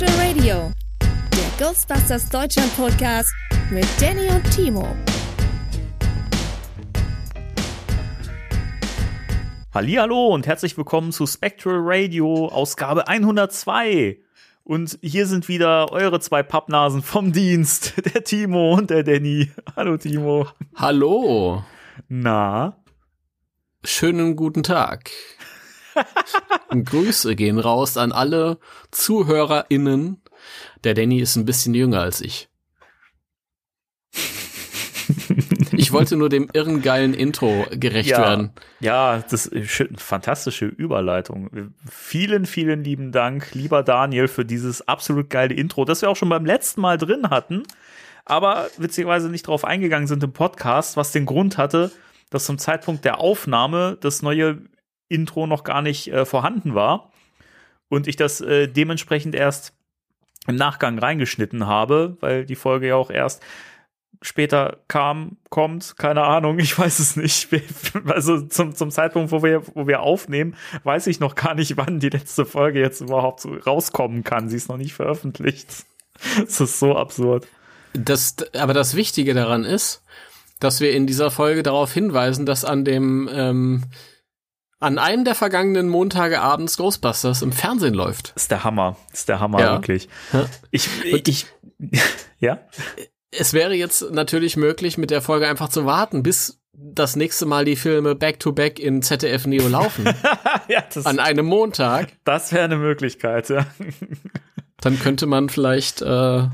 Spectral Radio, der Ghostbusters Deutschland Podcast mit Danny und Timo. Hallo und herzlich willkommen zu Spectral Radio, Ausgabe 102. Und hier sind wieder eure zwei Pappnasen vom Dienst, der Timo und der Danny. Hallo Timo. Hallo. Na? Schönen guten Tag. Grüße gehen raus an alle ZuhörerInnen. Der Danny ist ein bisschen jünger als ich. Ich wollte nur dem irren geilen Intro gerecht ja, werden. Ja, das ist eine fantastische Überleitung. Vielen, vielen lieben Dank, lieber Daniel, für dieses absolut geile Intro, das wir auch schon beim letzten Mal drin hatten, aber witzigerweise nicht drauf eingegangen sind im Podcast, was den Grund hatte, dass zum Zeitpunkt der Aufnahme das neue Intro noch gar nicht äh, vorhanden war und ich das äh, dementsprechend erst im Nachgang reingeschnitten habe, weil die Folge ja auch erst später kam, kommt, keine Ahnung, ich weiß es nicht. Also zum, zum Zeitpunkt, wo wir, wo wir aufnehmen, weiß ich noch gar nicht, wann die letzte Folge jetzt überhaupt rauskommen kann. Sie ist noch nicht veröffentlicht. Das ist so absurd. Das, aber das Wichtige daran ist, dass wir in dieser Folge darauf hinweisen, dass an dem ähm, an einem der vergangenen Montage abends Ghostbusters im Fernsehen läuft. ist der Hammer. ist der Hammer, ja. wirklich. Ich, ich, ich ja? Es wäre jetzt natürlich möglich, mit der Folge einfach zu warten, bis das nächste Mal die Filme Back-to-Back -back in ZDF Neo laufen. ja, das, an einem Montag. Das wäre eine Möglichkeit, ja. Dann könnte man vielleicht, äh, ja.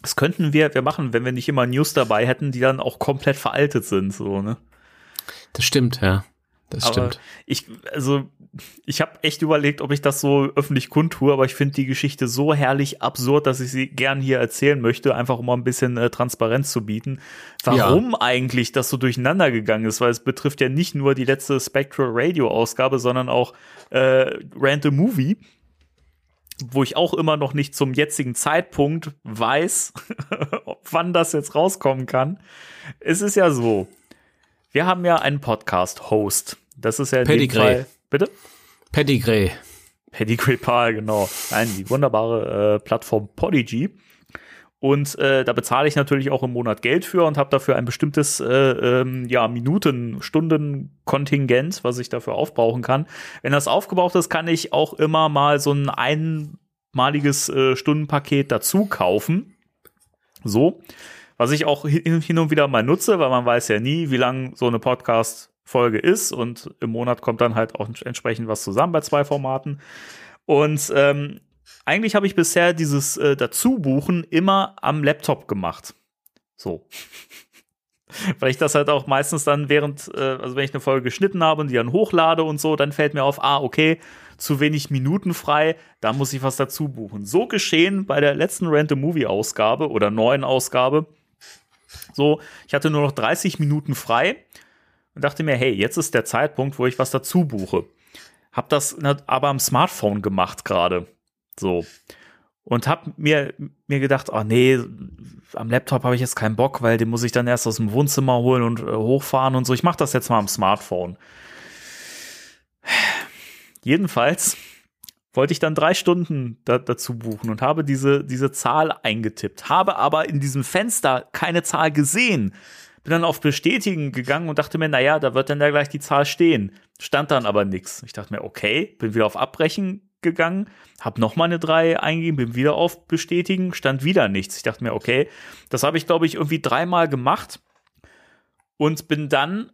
Das könnten wir, wir machen, wenn wir nicht immer News dabei hätten, die dann auch komplett veraltet sind, so, ne? Das stimmt, ja. Das aber stimmt. Ich, also, ich habe echt überlegt, ob ich das so öffentlich kundtue, aber ich finde die Geschichte so herrlich absurd, dass ich sie gern hier erzählen möchte, einfach um mal ein bisschen äh, Transparenz zu bieten. Warum ja. eigentlich das so durcheinander gegangen ist, weil es betrifft ja nicht nur die letzte Spectral Radio Ausgabe, sondern auch äh, Random Movie wo ich auch immer noch nicht zum jetzigen Zeitpunkt weiß, wann das jetzt rauskommen kann. Es ist ja so, wir haben ja einen Podcast-Host. Das ist ja in Pedigree. dem Fall. Bitte? Pedigree. Pedigree Pal, genau. Nein, die wunderbare äh, Plattform Podigy. Und äh, da bezahle ich natürlich auch im Monat Geld für und habe dafür ein bestimmtes äh, ähm, ja, Minuten, Stunden Kontingent, was ich dafür aufbrauchen kann. Wenn das aufgebraucht ist, kann ich auch immer mal so ein einmaliges äh, Stundenpaket dazu kaufen. So was ich auch hin und wieder mal nutze, weil man weiß ja nie, wie lang so eine Podcast-Folge ist und im Monat kommt dann halt auch entsprechend was zusammen bei zwei Formaten. Und ähm, eigentlich habe ich bisher dieses äh, Dazubuchen immer am Laptop gemacht. So. Weil ich das halt auch meistens dann während, äh, also wenn ich eine Folge geschnitten habe und die dann hochlade und so, dann fällt mir auf, ah, okay, zu wenig Minuten frei, da muss ich was dazu buchen. So geschehen bei der letzten Random Movie Ausgabe oder neuen Ausgabe. So, ich hatte nur noch 30 Minuten frei und dachte mir, hey, jetzt ist der Zeitpunkt, wo ich was dazu buche. Hab das aber am Smartphone gemacht gerade. So. Und hab mir, mir gedacht, oh nee, am Laptop habe ich jetzt keinen Bock, weil den muss ich dann erst aus dem Wohnzimmer holen und äh, hochfahren und so. Ich mache das jetzt mal am Smartphone. Jedenfalls wollte ich dann drei Stunden da, dazu buchen und habe diese, diese Zahl eingetippt, habe aber in diesem Fenster keine Zahl gesehen. Bin dann auf Bestätigen gegangen und dachte mir, naja, da wird dann ja gleich die Zahl stehen. Stand dann aber nichts. Ich dachte mir, okay, bin wieder auf Abbrechen gegangen, habe nochmal eine 3 eingegeben, bin wieder auf Bestätigen, stand wieder nichts. Ich dachte mir, okay, das habe ich, glaube ich, irgendwie dreimal gemacht und bin dann,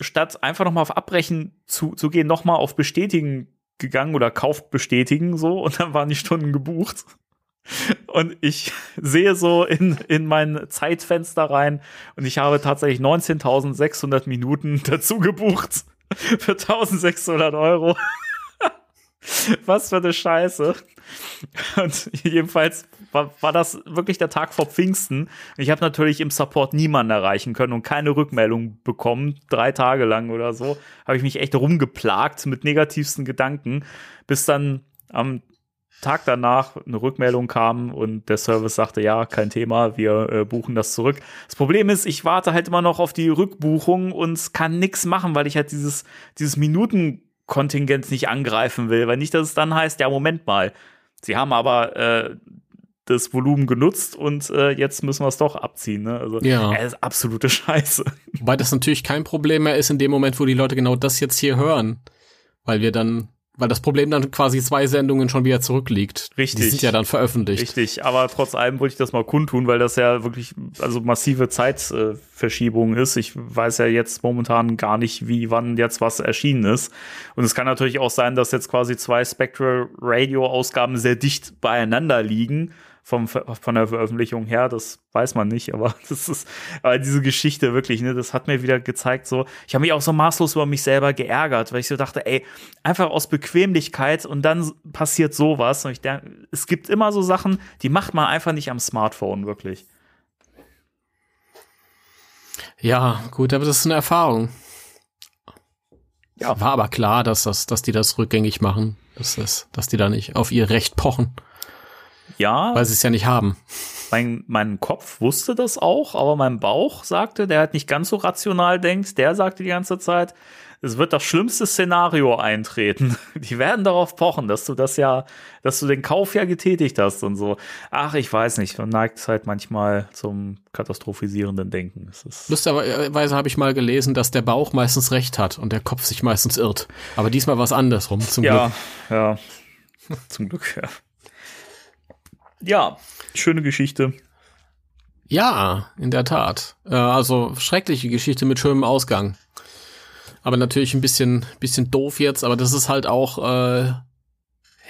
statt einfach nochmal auf Abbrechen zu, zu gehen, nochmal auf Bestätigen gegangen oder kauft bestätigen so und dann waren die Stunden gebucht. Und ich sehe so in, in mein Zeitfenster rein und ich habe tatsächlich 19.600 Minuten dazu gebucht für 1.600 Euro. Was für eine Scheiße. Und jedenfalls war, war das wirklich der Tag vor Pfingsten. Ich habe natürlich im Support niemanden erreichen können und keine Rückmeldung bekommen. Drei Tage lang oder so habe ich mich echt rumgeplagt mit negativsten Gedanken, bis dann am Tag danach eine Rückmeldung kam und der Service sagte, ja, kein Thema, wir äh, buchen das zurück. Das Problem ist, ich warte halt immer noch auf die Rückbuchung und kann nichts machen, weil ich halt dieses, dieses Minutenkontingent nicht angreifen will, weil nicht, dass es dann heißt, ja, Moment mal, sie haben aber äh, das Volumen genutzt und äh, jetzt müssen wir es doch abziehen. Ne? Also, Ja. äh, ist absolute Scheiße. Wobei das natürlich kein Problem mehr ist in dem Moment, wo die Leute genau das jetzt hier hören. Weil wir dann, weil das Problem dann quasi zwei Sendungen schon wieder zurückliegt. Richtig. Die sind ja dann veröffentlicht. Richtig, aber trotz allem wollte ich das mal kundtun, weil das ja wirklich also massive Zeitverschiebung ist. Ich weiß ja jetzt momentan gar nicht, wie wann jetzt was erschienen ist. Und es kann natürlich auch sein, dass jetzt quasi zwei Spectral Radio Ausgaben sehr dicht beieinander liegen. Vom, von der Veröffentlichung her, das weiß man nicht, aber das ist, aber diese Geschichte wirklich, ne, das hat mir wieder gezeigt, so, ich habe mich auch so maßlos über mich selber geärgert, weil ich so dachte, ey, einfach aus Bequemlichkeit und dann passiert sowas und ich denke, es gibt immer so Sachen, die macht man einfach nicht am Smartphone, wirklich. Ja, gut, aber das ist eine Erfahrung. Ja. War aber klar, dass das, dass die das rückgängig machen. Dass das, dass die da nicht auf ihr Recht pochen, Ja, weil sie es ja nicht haben. mein, mein Kopf wusste das auch, aber mein Bauch sagte, der halt nicht ganz so rational denkt, der sagte die ganze Zeit, es wird das schlimmste Szenario eintreten. Die werden darauf pochen, dass du das ja, dass du den Kauf ja getätigt hast und so. Ach, ich weiß nicht, man neigt es halt manchmal zum katastrophisierenden Denken. Es ist Lustigerweise habe ich mal gelesen, dass der Bauch meistens recht hat und der Kopf sich meistens irrt. Aber diesmal war es andersrum, zum ja, Glück. ja, zum Glück, ja. Ja, schöne Geschichte. Ja, in der Tat. Äh, also schreckliche Geschichte mit schönem Ausgang. Aber natürlich ein bisschen, bisschen doof jetzt, aber das ist halt auch, äh,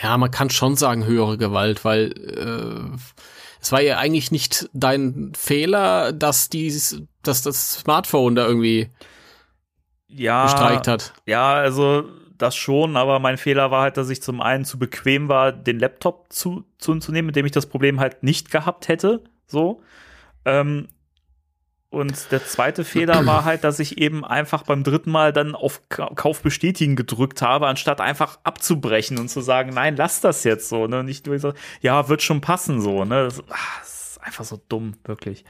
ja, man kann schon sagen höhere Gewalt, weil äh, es war ja eigentlich nicht dein Fehler, dass dies, dass das Smartphone da irgendwie Ja, gestreikt hat. Ja, also das schon, aber mein Fehler war halt, dass ich zum einen zu bequem war, den Laptop zu, zu, zu nehmen, mit dem ich das Problem halt nicht gehabt hätte. So. Ähm, und der zweite Fehler war halt, dass ich eben einfach beim dritten Mal dann auf Ka- Kauf bestätigen gedrückt habe, anstatt einfach abzubrechen und zu sagen, nein, lass das jetzt so, ne? Nicht nur so, ja, wird schon passen so, ne? Das, ah, das ist einfach so dumm, wirklich.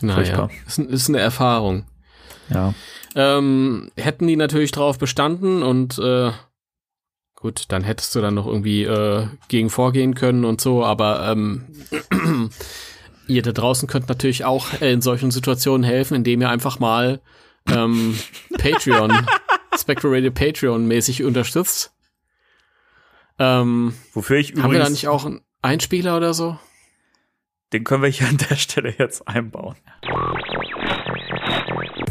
Naja, ist, ist eine Erfahrung. Ja. Ähm, hätten die natürlich drauf bestanden und äh, gut, dann hättest du dann noch irgendwie äh, gegen vorgehen können und so, aber ähm, ihr da draußen könnt natürlich auch in solchen Situationen helfen, indem ihr einfach mal ähm, Patreon, Spectral Radio Patreon mäßig unterstützt. Ähm, Wofür ich haben wir da übrigens, nicht auch einen Einspieler oder so? den können wir hier an der Stelle jetzt einbauen.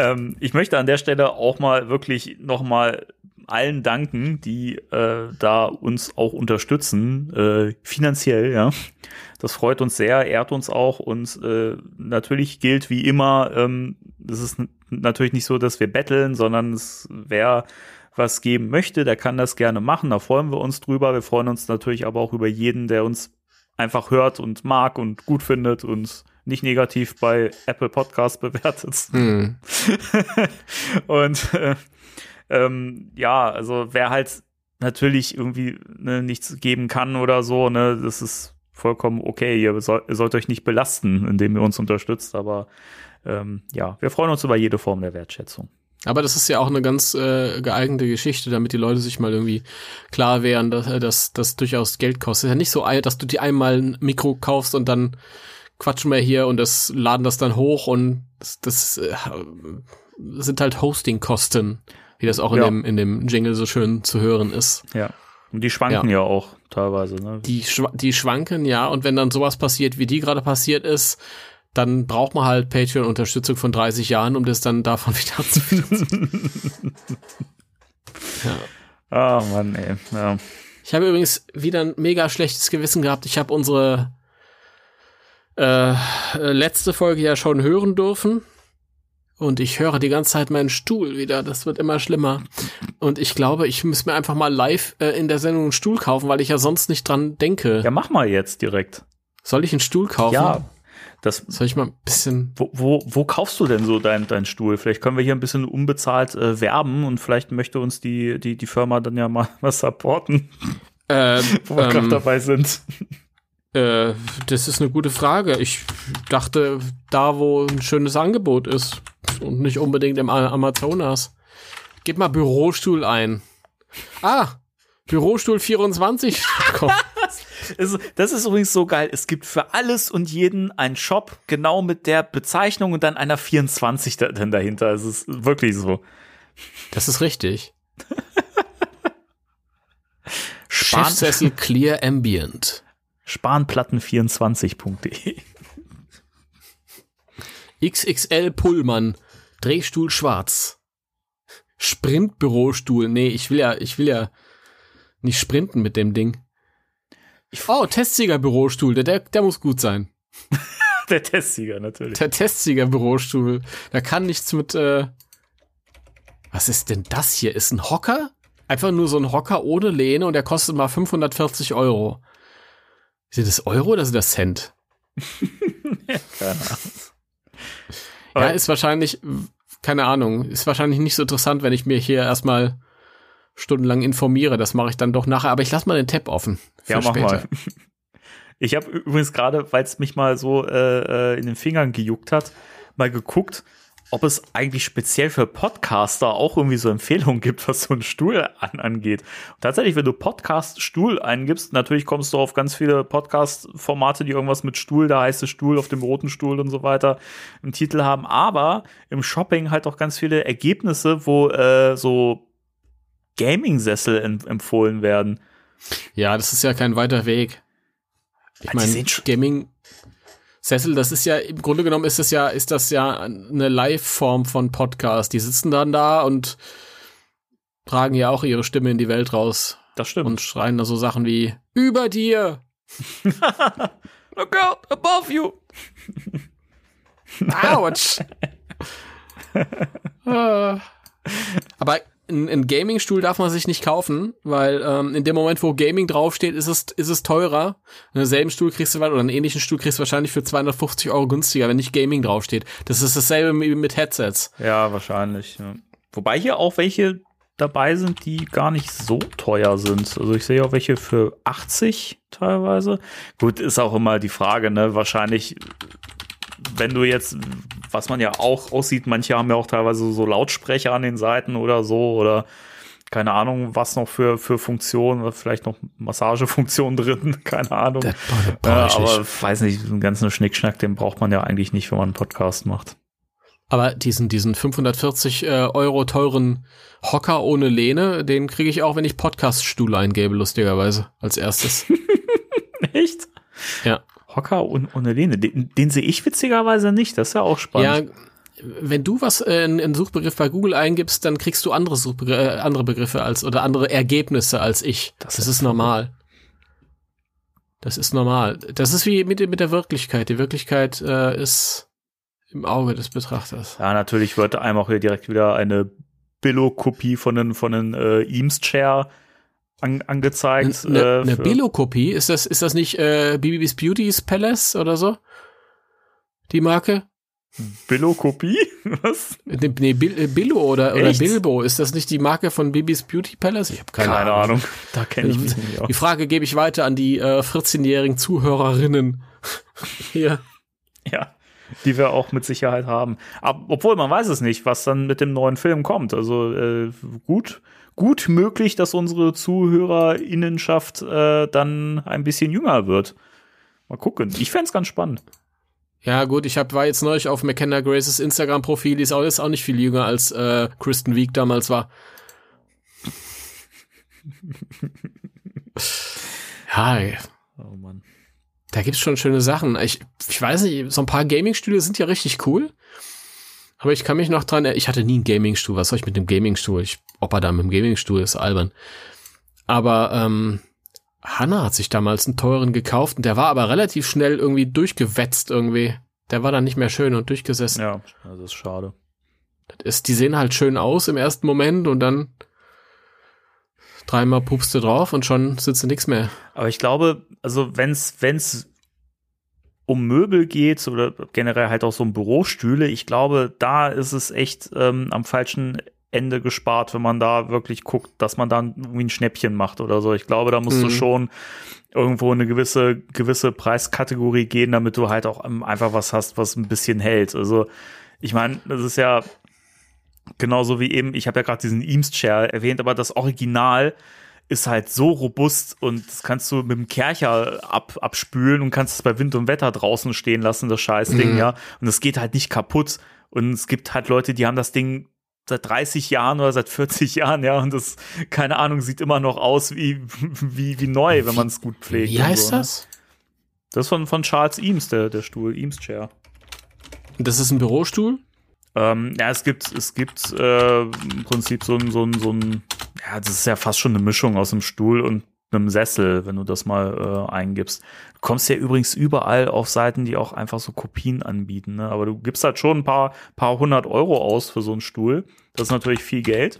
Ähm, ich möchte an der Stelle auch mal wirklich noch mal allen danken, die äh, da uns auch unterstützen, äh, finanziell, ja. Das freut uns sehr, ehrt uns auch und äh, natürlich gilt wie immer, ähm, es ist natürlich nicht so, dass wir betteln, sondern es wer was geben möchte, der kann das gerne machen, da freuen wir uns drüber. Wir freuen uns natürlich aber auch über jeden, der uns einfach hört und mag und gut findet und nicht negativ bei Apple Podcasts bewertet. Hm. und äh, ähm, ja, also wer halt natürlich irgendwie ne, nichts geben kann oder so, ne, das ist vollkommen okay. Ihr, soll, ihr sollt euch nicht belasten, indem ihr uns unterstützt, aber ähm, ja, wir freuen uns über jede Form der Wertschätzung. Aber das ist ja auch eine ganz äh, geeignete Geschichte, damit die Leute sich mal irgendwie klar wären, dass dass das durchaus Geld kostet. Ja nicht so, dass du dir einmal ein Mikro kaufst und dann quatschen wir hier und das laden das dann hoch und das, das äh, sind halt Hosting-Kosten, wie das auch in, Ja. dem, in dem Jingle so schön zu hören ist. Ja. Und die schwanken ja, auch teilweise, ne? Die, schwa- die schwanken, ja, und wenn dann sowas passiert, wie die gerade passiert ist, dann braucht man halt Patreon-Unterstützung von 30 Jahren, um das dann davon wieder zu Ah, Mann, ey. Ja. Ich habe übrigens wieder ein mega schlechtes Gewissen gehabt. Ich habe unsere äh, letzte Folge ja schon hören dürfen. Und ich höre die ganze Zeit meinen Stuhl wieder. Das wird immer schlimmer. Und ich glaube, ich muss mir einfach mal live äh, in der Sendung einen Stuhl kaufen, weil ich ja sonst nicht dran denke. ja, mach mal jetzt direkt. Soll ich einen Stuhl kaufen? Ja. Das, Soll ich mal ein bisschen. wo, wo, wo kaufst du denn so deinen dein Stuhl? Vielleicht können wir hier ein bisschen unbezahlt äh, werben und vielleicht möchte uns die, die, die Firma dann ja mal was supporten, Äh, wo wir gerade ähm, dabei sind. Äh, das ist eine gute Frage. Ich dachte, da wo ein schönes Angebot ist und nicht unbedingt im Amazonas. Gib mal Bürostuhl ein. Ah, Bürostuhl 24. Komm. Es- Das ist übrigens so geil. Es gibt für alles und jeden einen Shop, genau mit der Bezeichnung und dann einer 24 da, dann dahinter. Es ist wirklich so. Das ist richtig. Chefsessel Clear Ambient. Spanplatten24.de. XXL Pullman. Drehstuhl schwarz. Sprintbürostuhl. Nee, ich will ja, ich will ja nicht sprinten mit dem Ding. Oh, Testsieger Bürostuhl. Der, der, der muss gut sein. Der Testsieger natürlich. Der Testsieger Bürostuhl. Da kann nichts mit, äh, was ist denn das hier? Ist ein Hocker? Einfach nur so ein Hocker ohne Lehne und der kostet mal 540 Euro. Sind das Euro oder sind das Cent? Keine Ahnung. Ja, ist wahrscheinlich, keine Ahnung, ist wahrscheinlich nicht so interessant, wenn ich mir hier erstmal stundenlang informiere. Das mache ich dann doch nachher, aber ich lasse mal den Tab offen. Für Ja, mach später. mal. Ich habe übrigens gerade, weil es mich mal so äh, äh, in den Fingern gejuckt hat, mal geguckt, ob es eigentlich speziell für Podcaster auch irgendwie so Empfehlungen gibt, was so einen Stuhl an, angeht. Und tatsächlich, wenn du Podcast Stuhl eingibst, natürlich kommst du auf ganz viele Podcast-Formate, die irgendwas mit Stuhl, da heißt es Stuhl auf dem roten Stuhl und so weiter im Titel haben, aber im Shopping halt auch ganz viele Ergebnisse, wo äh, so Gaming-Sessel em- empfohlen werden. Ja, das ist ja kein weiter Weg. Ich meine, Gaming Sessel, das ist ja im Grunde genommen ist das ja ist das ja eine Live-Form von Podcast. Die sitzen dann da und tragen ja auch ihre Stimme in die Welt raus Das stimmt. und schreien da so Sachen wie über dir. Look out above you. Autsch. Äh. Aber ein, Gaming-Stuhl darf man sich nicht kaufen, weil ähm, in dem Moment, wo Gaming draufsteht, ist es, ist es teurer. Einen selben Stuhl kriegst du oder einen ähnlichen Stuhl kriegst du wahrscheinlich für 250 Euro günstiger, wenn nicht Gaming draufsteht. Das ist dasselbe wie mit Headsets. Ja, wahrscheinlich. Ja. Wobei hier auch welche dabei sind, die gar nicht so teuer sind. Also ich sehe auch welche für 80 teilweise. Gut, ist auch immer die Frage, ne? Wahrscheinlich, wenn du jetzt, was man ja auch aussieht, manche haben ja auch teilweise so Lautsprecher an den Seiten oder so oder keine Ahnung, was noch für, für Funktionen, vielleicht noch Massagefunktionen drin, keine Ahnung. Das brauch ich aber nicht. weiß nicht, den ganzen Schnickschnack, den braucht man ja eigentlich nicht, wenn man einen Podcast macht. Aber diesen, diesen 540 äh, Euro teuren Hocker ohne Lehne, den kriege ich auch, wenn ich Podcast-Stuhl eingebe, lustigerweise, als erstes. Echt? ja. Hocker und ohne Lehne. Den, den sehe ich witzigerweise nicht. Das ist ja auch spannend. Ja, wenn du was äh, in, in Suchbegriff bei Google eingibst, dann kriegst du andere Suchbegr äh, andere Begriffe als oder andere Ergebnisse als ich. Das Das, ist ist normal. Das ist normal. Das ist wie mit, mit der Wirklichkeit. Die Wirklichkeit äh, ist im Auge des Betrachters. Ja, natürlich wird einem auch hier direkt wieder eine Billo-Kopie von den, von den äh, Eames Chair an, angezeigt. Eine, äh, eine Billo-Kopie, ist das, ist das nicht äh, BB's Beauty's Palace oder so? Die Marke? Billo-Kopie? Was? Nee, nee äh, Billo oder, oder? Bilbo, ist das nicht die Marke von BB's Beauty Palace? Ich habe keine, Keine, Ahnung. Ahnung. Da kenne ich mich nicht aus. Die Frage gebe ich weiter an die äh, 14-jährigen Zuhörerinnen. Hier. Ja. die wir auch mit Sicherheit haben. Aber, obwohl man weiß es nicht, was dann mit dem neuen Film kommt. Also äh, gut, gut möglich, dass unsere Zuhörerinnenschaft äh, dann ein bisschen jünger wird. Mal gucken. Ich fände ganz spannend. Ja, gut, ich hab, war jetzt neulich auf McKenna Graces Instagram-Profil, die ist auch, ist auch nicht viel jünger als äh, Kristen Wiig damals war. ja, Oh Mann. da gibt's schon schöne Sachen. Ich, ich weiß nicht, so ein paar Gaming-Stühle sind ja richtig cool. Aber ich kann mich noch dran, er- ich hatte nie einen Gaming-Stuhl. Was soll ich mit dem Gaming-Stuhl? Ich, ob er da mit dem Gaming-Stuhl ist, albern. Aber ähm, Hanna hat sich damals einen teuren gekauft und der war aber relativ schnell irgendwie durchgewetzt irgendwie. Der war dann nicht mehr schön und durchgesessen. Ja, das ist schade. Das ist, die sehen halt schön aus im ersten Moment und dann dreimal pupst du drauf und schon sitzt du nix mehr. Aber ich glaube, also wenn's wenn's um Möbel geht oder generell halt auch so um Bürostühle, ich glaube, da ist es echt ähm, am falschen Ende gespart, wenn man da wirklich guckt, dass man dann irgendwie ein Schnäppchen macht oder so. Ich glaube, da musst du Mhm. schon irgendwo in eine gewisse gewisse Preiskategorie gehen, damit du halt auch ähm, einfach was hast, was ein bisschen hält. Also ich meine, das ist ja genauso wie eben, ich habe ja gerade diesen Eames Chair erwähnt, aber das Original ist halt so robust und das kannst du mit dem Kercher ab, abspülen und kannst es bei Wind und Wetter draußen stehen lassen, das Scheißding, Mhm. ja. Und es geht halt nicht kaputt. Und es gibt halt Leute, die haben das Ding seit 30 Jahren oder seit 40 Jahren, ja, und das, keine Ahnung, sieht immer noch aus wie, wie, wie neu, wenn man es gut pflegt. Wie heißt so, ne? das? Das ist von, von Charles Eames, der, der Stuhl, Eames Chair. Das ist ein Bürostuhl? Ähm, ja, es gibt, es gibt äh, im Prinzip so ein, so ein, so ein, ja, das ist ja fast schon eine Mischung aus einem Stuhl und einem Sessel, wenn du das mal äh, eingibst. Du kommst ja übrigens überall auf Seiten, die auch einfach so Kopien anbieten, ne? Aber du gibst halt schon ein paar, paar hundert Euro aus für so einen Stuhl. Das ist natürlich viel Geld.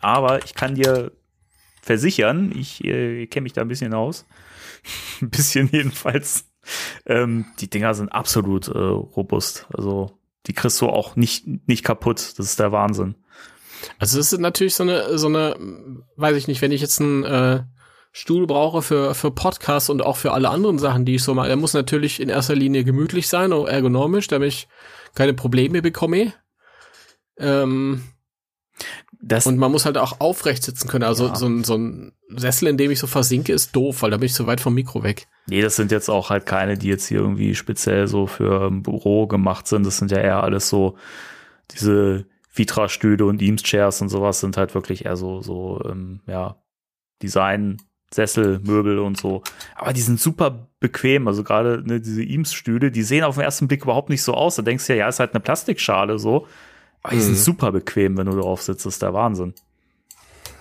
Aber ich kann dir versichern, ich äh, kenne mich da ein bisschen aus. ein bisschen jedenfalls. Ähm, die Dinger sind absolut äh, robust. Also die kriegst du auch nicht, nicht kaputt. Das ist der Wahnsinn. Also es ist natürlich so eine, so eine, weiß ich nicht, wenn ich jetzt einen äh, Stuhl brauche für, für Podcasts und auch für alle anderen Sachen, die ich so mache, der muss natürlich in erster Linie gemütlich sein und ergonomisch, damit ich keine Probleme bekomme. Ähm, Das, und man muss halt auch aufrecht sitzen können. Also Ja. so, ein, so ein Sessel, in dem ich so versinke, ist doof, weil da bin ich so weit vom Mikro weg. nee, das sind jetzt auch halt keine, die jetzt hier irgendwie speziell so für ein Büro gemacht sind. Das sind ja eher alles so diese Vitra-Stühle und Eames-Chairs und sowas sind halt wirklich eher so, so, ähm, ja, Design, Sessel, Möbel und so. Aber die sind super bequem. Also gerade ne, diese Eames-Stühle, die sehen auf den ersten Blick überhaupt nicht so aus. Da denkst du ja, ja, ist halt eine Plastikschale so. Aber die Mhm. sind super bequem, wenn du drauf sitzt. Das ist der Wahnsinn.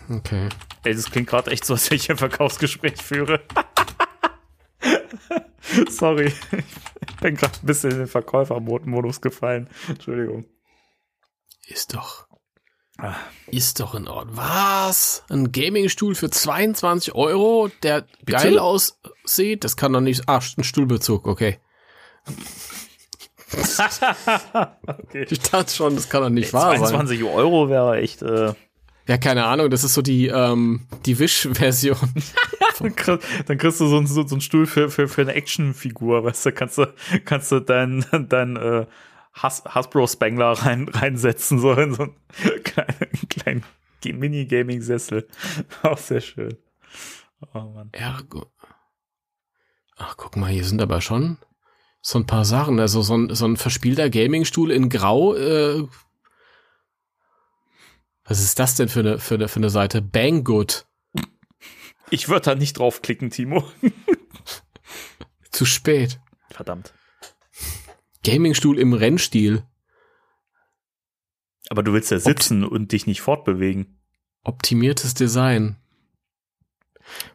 Okay. Ey, das klingt gerade echt so, als wenn ich ein Verkaufsgespräch führe. Sorry. Ich bin gerade ein bisschen in den Verkäufermodus gefallen. Entschuldigung. Ist doch. Ah. Ist doch in Ordnung. Was? Ein Gaming-Stuhl für 22 Euro, der Bitte? geil aussieht? Das kann doch nicht. Ah, ein Stuhlbezug, okay. Okay. Ich dachte schon, das kann doch nicht wahr sein. 22 Euro wäre echt. Äh, Ja, keine Ahnung, das ist so die, ähm, die Wish-Version. dann, kriegst, dann kriegst du so, einen- so, so einen Stuhl für, für, für eine Actionfigur, weißt du, kannst du, kannst du deinen dein, äh, Has Hasbro-Spengler rein, reinsetzen, so in so einen kleinen, kleinen Mini-Gaming-Sessel. Auch sehr schön. Oh Mann. Ergo. Ach, guck mal, hier sind aber schon so ein paar Sachen. Also so ein, so ein verspielter Gaming-Stuhl in Grau. Äh, was ist das denn für eine, für eine, für eine Seite? Banggood. Ich würde da nicht draufklicken, Timo. Zu spät. Verdammt. Gaming-Stuhl im Rennstil. Aber du willst ja sitzen und dich nicht fortbewegen. Optimiertes Design.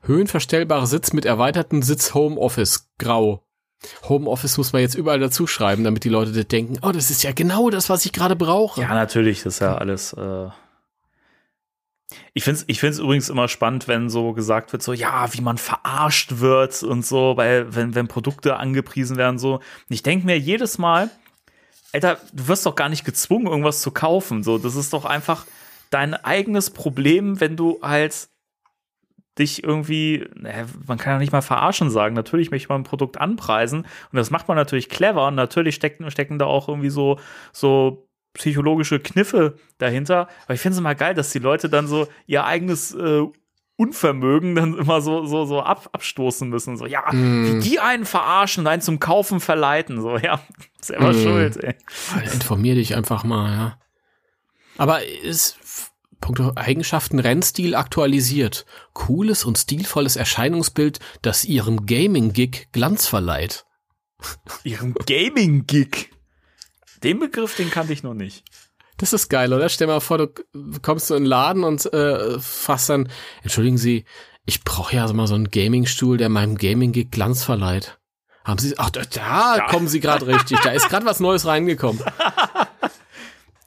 Höhenverstellbarer Sitz mit erweiterten Sitz Homeoffice. Grau. Homeoffice muss man jetzt überall dazu schreiben, damit die Leute denken, oh, das ist ja genau das, was ich gerade brauche. Ja, natürlich, das ist ja alles. Äh ich finde es ich find's übrigens immer spannend, wenn so gesagt wird, so, ja, wie man verarscht wird und so, weil, wenn, wenn Produkte angepriesen werden, so. Und ich denke mir jedes Mal, Alter, du wirst doch gar nicht gezwungen, irgendwas zu kaufen. So, das ist doch einfach dein eigenes Problem, wenn du halt dich irgendwie, naja, man kann ja nicht mal verarschen sagen. Natürlich möchte man ein Produkt anpreisen und das macht man natürlich clever und natürlich stecken, stecken da auch irgendwie so, so psychologische Kniffe dahinter. Aber ich finde es immer geil, dass die Leute dann so ihr eigenes äh, Unvermögen dann immer so, so, so ab, abstoßen müssen. So, ja, mm. wie die einen verarschen, einen zum Kaufen verleiten. So, ja, selber mm. schuld, ey. Informier dich einfach mal, ja. Aber ist Punkto Eigenschaften Rennstil aktualisiert. Cooles und stilvolles Erscheinungsbild, das ihrem Gaming-Gig Glanz verleiht. Ihrem Gaming-Gig? Den Begriff, den kannte ich noch nicht. Das ist geil, oder? Stell mal vor, du kommst so in den Laden und äh, fasst dann, entschuldigen Sie, ich brauche ja mal so einen Gaming-Stuhl, der meinem Gaming-Gig Glanz verleiht. Haben Sie, ach, da, da ja. kommen Sie gerade richtig. Da ist gerade was Neues reingekommen.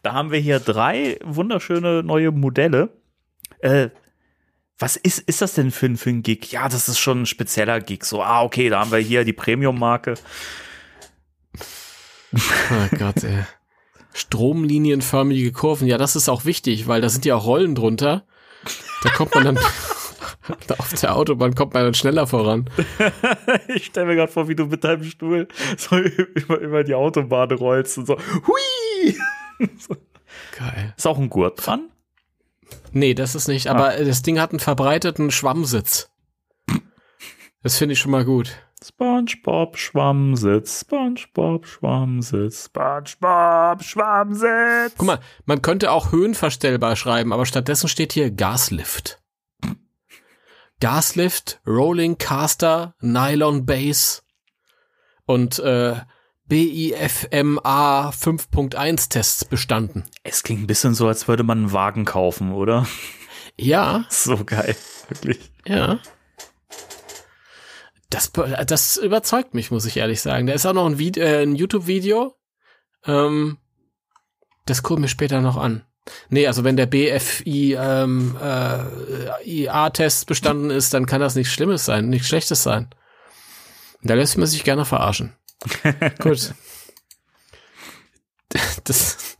Da haben wir hier drei wunderschöne neue Modelle. Äh, was ist, ist das denn für, für ein Gig? Ja, das ist schon ein spezieller Gig. So, ah, okay, da haben wir hier die Premium-Marke. Oh Gott, ey. Stromlinienförmige Kurven. Ja, das ist auch wichtig, weil da sind ja auch Rollen drunter. Da kommt man dann auf der Autobahn kommt man dann schneller voran. ich stelle mir gerade vor, wie du mit deinem Stuhl so über, über die Autobahn rollst und so. Hui! Geil. Ist auch ein Gurt dran? Nee, das ist nicht, aber ah. das Ding hat einen verbreiteten Schwammsitz. Das finde ich schon mal gut. SpongeBob Schwammsitz, SpongeBob Schwammsitz, SpongeBob Schwammsitz. Guck mal, man könnte auch höhenverstellbar schreiben, aber stattdessen steht hier Gaslift. Gaslift, Rolling Caster, Nylon Base und äh, BIFMA 5.1 Tests bestanden. Es klingt ein bisschen so, als würde man einen Wagen kaufen, oder? Ja. So geil, wirklich. Ja. Das, das überzeugt mich, muss ich ehrlich sagen. Da ist auch noch ein, äh, ein YouTube-Video. Ähm, das gucken wir später noch an. Nee, also wenn der BFI ähm, äh, IA-Test bestanden ist, dann kann das nichts Schlimmes sein, nichts Schlechtes sein. Da lässt man sich gerne verarschen. Gut. Das,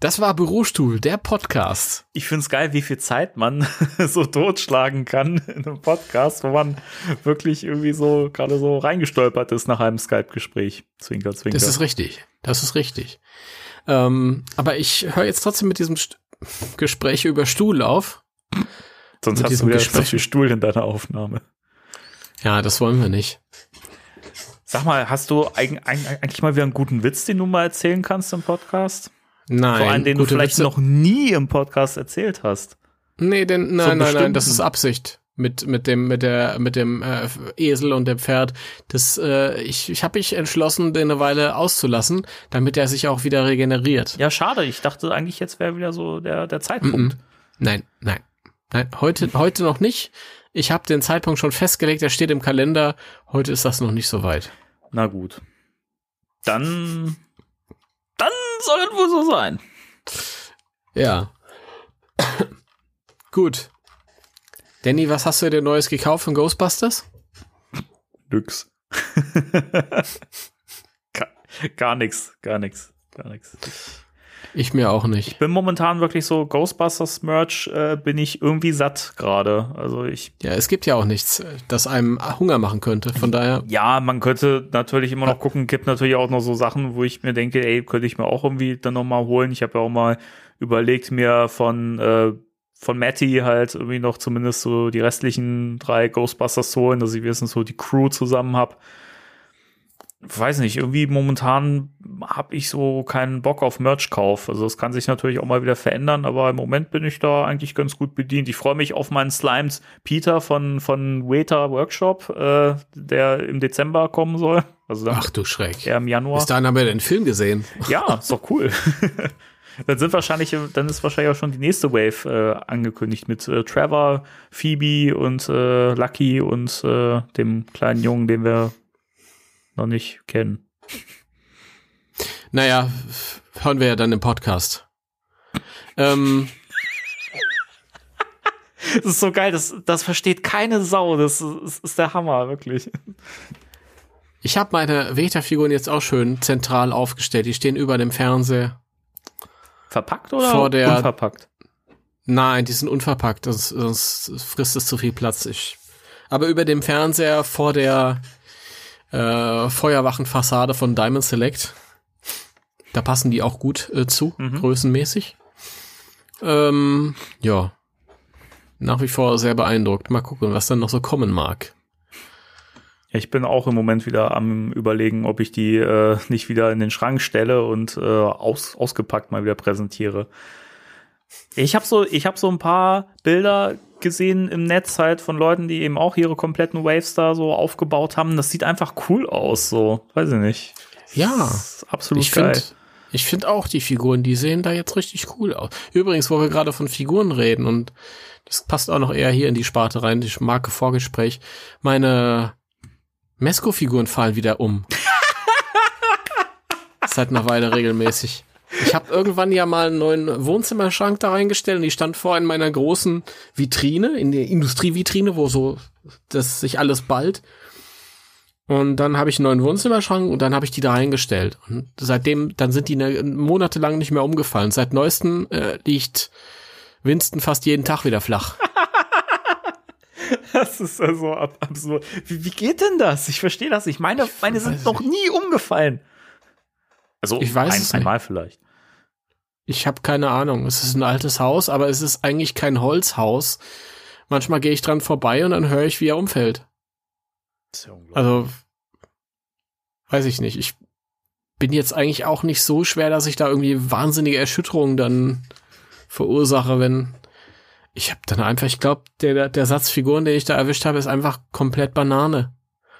das war Bürostuhl, der Podcast. Ich find's geil, wie viel Zeit man so totschlagen kann in einem Podcast, wo man wirklich irgendwie so gerade so reingestolpert ist nach einem Skype-Gespräch. Zwinker, zwinker. Das ist richtig. Das ist richtig. Ähm, aber ich höre jetzt trotzdem mit diesem St Gespräch über Stuhl auf. Sonst mit hast du wieder Gespräch. zu viel Stuhl in deiner Aufnahme. Ja, das wollen wir nicht. Sag mal, hast du eigentlich mal wieder einen guten Witz, den du mal erzählen kannst im Podcast? Nein. Vor allem, den du vielleicht Witze. noch nie im Podcast erzählt hast. Nee, denn, nein, nein, nein, das ist Absicht mit mit dem mit der mit dem äh, Esel und dem Pferd. Das äh, ich ich habe mich entschlossen, den eine Weile auszulassen, damit er sich auch wieder regeneriert. Ja, schade. Ich dachte eigentlich jetzt wäre wieder so der der Zeitpunkt. Mm -mm. Nein, nein, nein. Heute heute noch nicht. Ich habe den Zeitpunkt schon festgelegt, der steht im Kalender. Heute ist das noch nicht so weit. Na gut. Dann, dann soll es wohl so sein. Ja. gut. Danny, was hast du dir Neues gekauft von Ghostbusters? Nix. gar, gar nichts, gar nichts, gar nichts. Ich mir auch nicht. Ich bin momentan wirklich so Ghostbusters Merch, äh, bin ich irgendwie satt gerade. Also ich. Ja, es gibt ja auch nichts, das einem Hunger machen könnte. Von daher. Ja, man könnte natürlich immer noch gucken. Gibt natürlich auch noch so Sachen, wo ich mir denke, ey, könnte ich mir auch irgendwie dann noch mal holen. Ich habe ja auch mal überlegt, mir von äh, von Matty halt irgendwie noch zumindest so die restlichen drei Ghostbusters zu holen, dass ich wenigstens so die Crew zusammen hab weiß nicht, irgendwie momentan habe ich so keinen Bock auf Merch-Kauf. Also das kann sich natürlich auch mal wieder verändern, aber im Moment bin ich da eigentlich ganz gut bedient. Ich freue mich auf meinen Slimes Peter von, von Waiter Workshop, äh, der im Dezember kommen soll. Also dann Ach du Schreck. Eher im Januar. Bis dahin haben wir den Film gesehen. Ja, ist doch cool. dann sind wahrscheinlich, dann ist wahrscheinlich auch schon die nächste Wave äh, angekündigt mit äh, Trevor, Phoebe und äh, Lucky und äh, dem kleinen Jungen, den wir noch nicht kennen. Naja, hören wir ja dann im Podcast. Ähm. Das ist so geil, das, das versteht keine Sau. Das ist, das ist der Hammer, wirklich. Ich habe meine Veta-Figuren jetzt auch schön zentral aufgestellt. Die stehen über dem Fernseher. Verpackt oder Vor der, unverpackt? Nein, die sind unverpackt, sonst, sonst frisst es zu viel Platz. Ich, aber über dem Fernseher vor der äh, Feuerwachenfassade von Diamond Select, da passen die auch gut äh, zu, Mhm. größenmäßig. Ähm, ja, nach wie vor sehr beeindruckt. Mal gucken, was dann noch so kommen mag. Ich bin auch im Moment wieder am überlegen, ob ich die äh, nicht wieder in den Schrank stelle und äh, aus, ausgepackt mal wieder präsentiere. Ich habe so, ich habe so ein paar Bilder gesehen im Netz halt von Leuten, die eben auch ihre kompletten Waves da so aufgebaut haben. Das sieht einfach cool aus, so weiß ich nicht. Ja, absolut ich geil. finde ich find auch die Figuren, die sehen da jetzt richtig cool aus. Übrigens, wo wir gerade von Figuren reden und das passt auch noch eher hier in die Sparte rein, die Marke Vorgespräch. Meine Mesco-Figuren fallen wieder um. Seit einer Weile regelmäßig. Ich habe irgendwann ja mal einen neuen Wohnzimmerschrank da reingestellt und die stand vor in meiner großen Vitrine, in der Industrievitrine, wo so das sich alles ballt. Und dann habe ich einen neuen Wohnzimmerschrank und dann habe ich die da reingestellt. Und seitdem, dann sind die ne, monatelang nicht mehr umgefallen. Seit neuestem äh, liegt Winston fast jeden Tag wieder flach. Das ist also ab absurd. Wie, wie geht denn das? Ich verstehe das nicht. Meine, meine sind noch nie umgefallen. Also Ich weiß ein, es nicht. einmal vielleicht. Ich habe keine Ahnung. Es ist ein altes Haus, aber es ist eigentlich kein Holzhaus. Manchmal gehe ich dran vorbei und dann höre ich, wie er umfällt. Ja unglaublich. Also, weiß ich nicht. Ich bin jetzt eigentlich auch nicht so schwer, dass ich da irgendwie wahnsinnige Erschütterungen dann verursache, wenn ich habe dann einfach, ich glaube, der, der Satz Figuren, den ich da erwischt habe, ist einfach komplett Banane.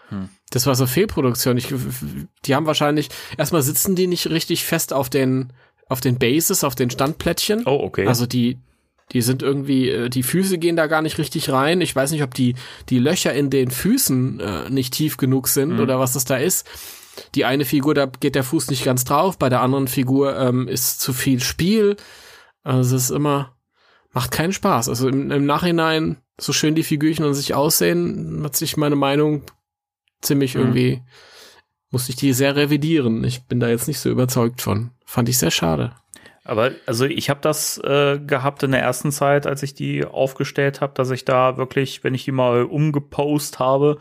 Hm. Das war so Fehlproduktion. Ich, die haben wahrscheinlich, erstmal sitzen die nicht richtig fest auf den, auf den Bases, auf den Standplättchen. oh, okay. Also die, die sind irgendwie, äh, die Füße gehen da gar nicht richtig rein. Ich weiß nicht, ob die, die Löcher in den Füßen äh, nicht tief genug sind Mhm. oder was das da ist. Die eine Figur, da geht der Fuß nicht ganz drauf, bei der anderen Figur ähm, ist zu viel Spiel. Also es ist immer, macht keinen Spaß. Also im, im Nachhinein, so schön die Figürchen an sich aussehen, hat sich meine Meinung ziemlich Mhm. irgendwie, musste ich die sehr revidieren. Ich bin da jetzt nicht so überzeugt von. Fand ich sehr schade. Aber also ich habe das äh, gehabt in der ersten Zeit, als ich die aufgestellt habe, dass ich da wirklich, wenn ich die mal umgepost habe,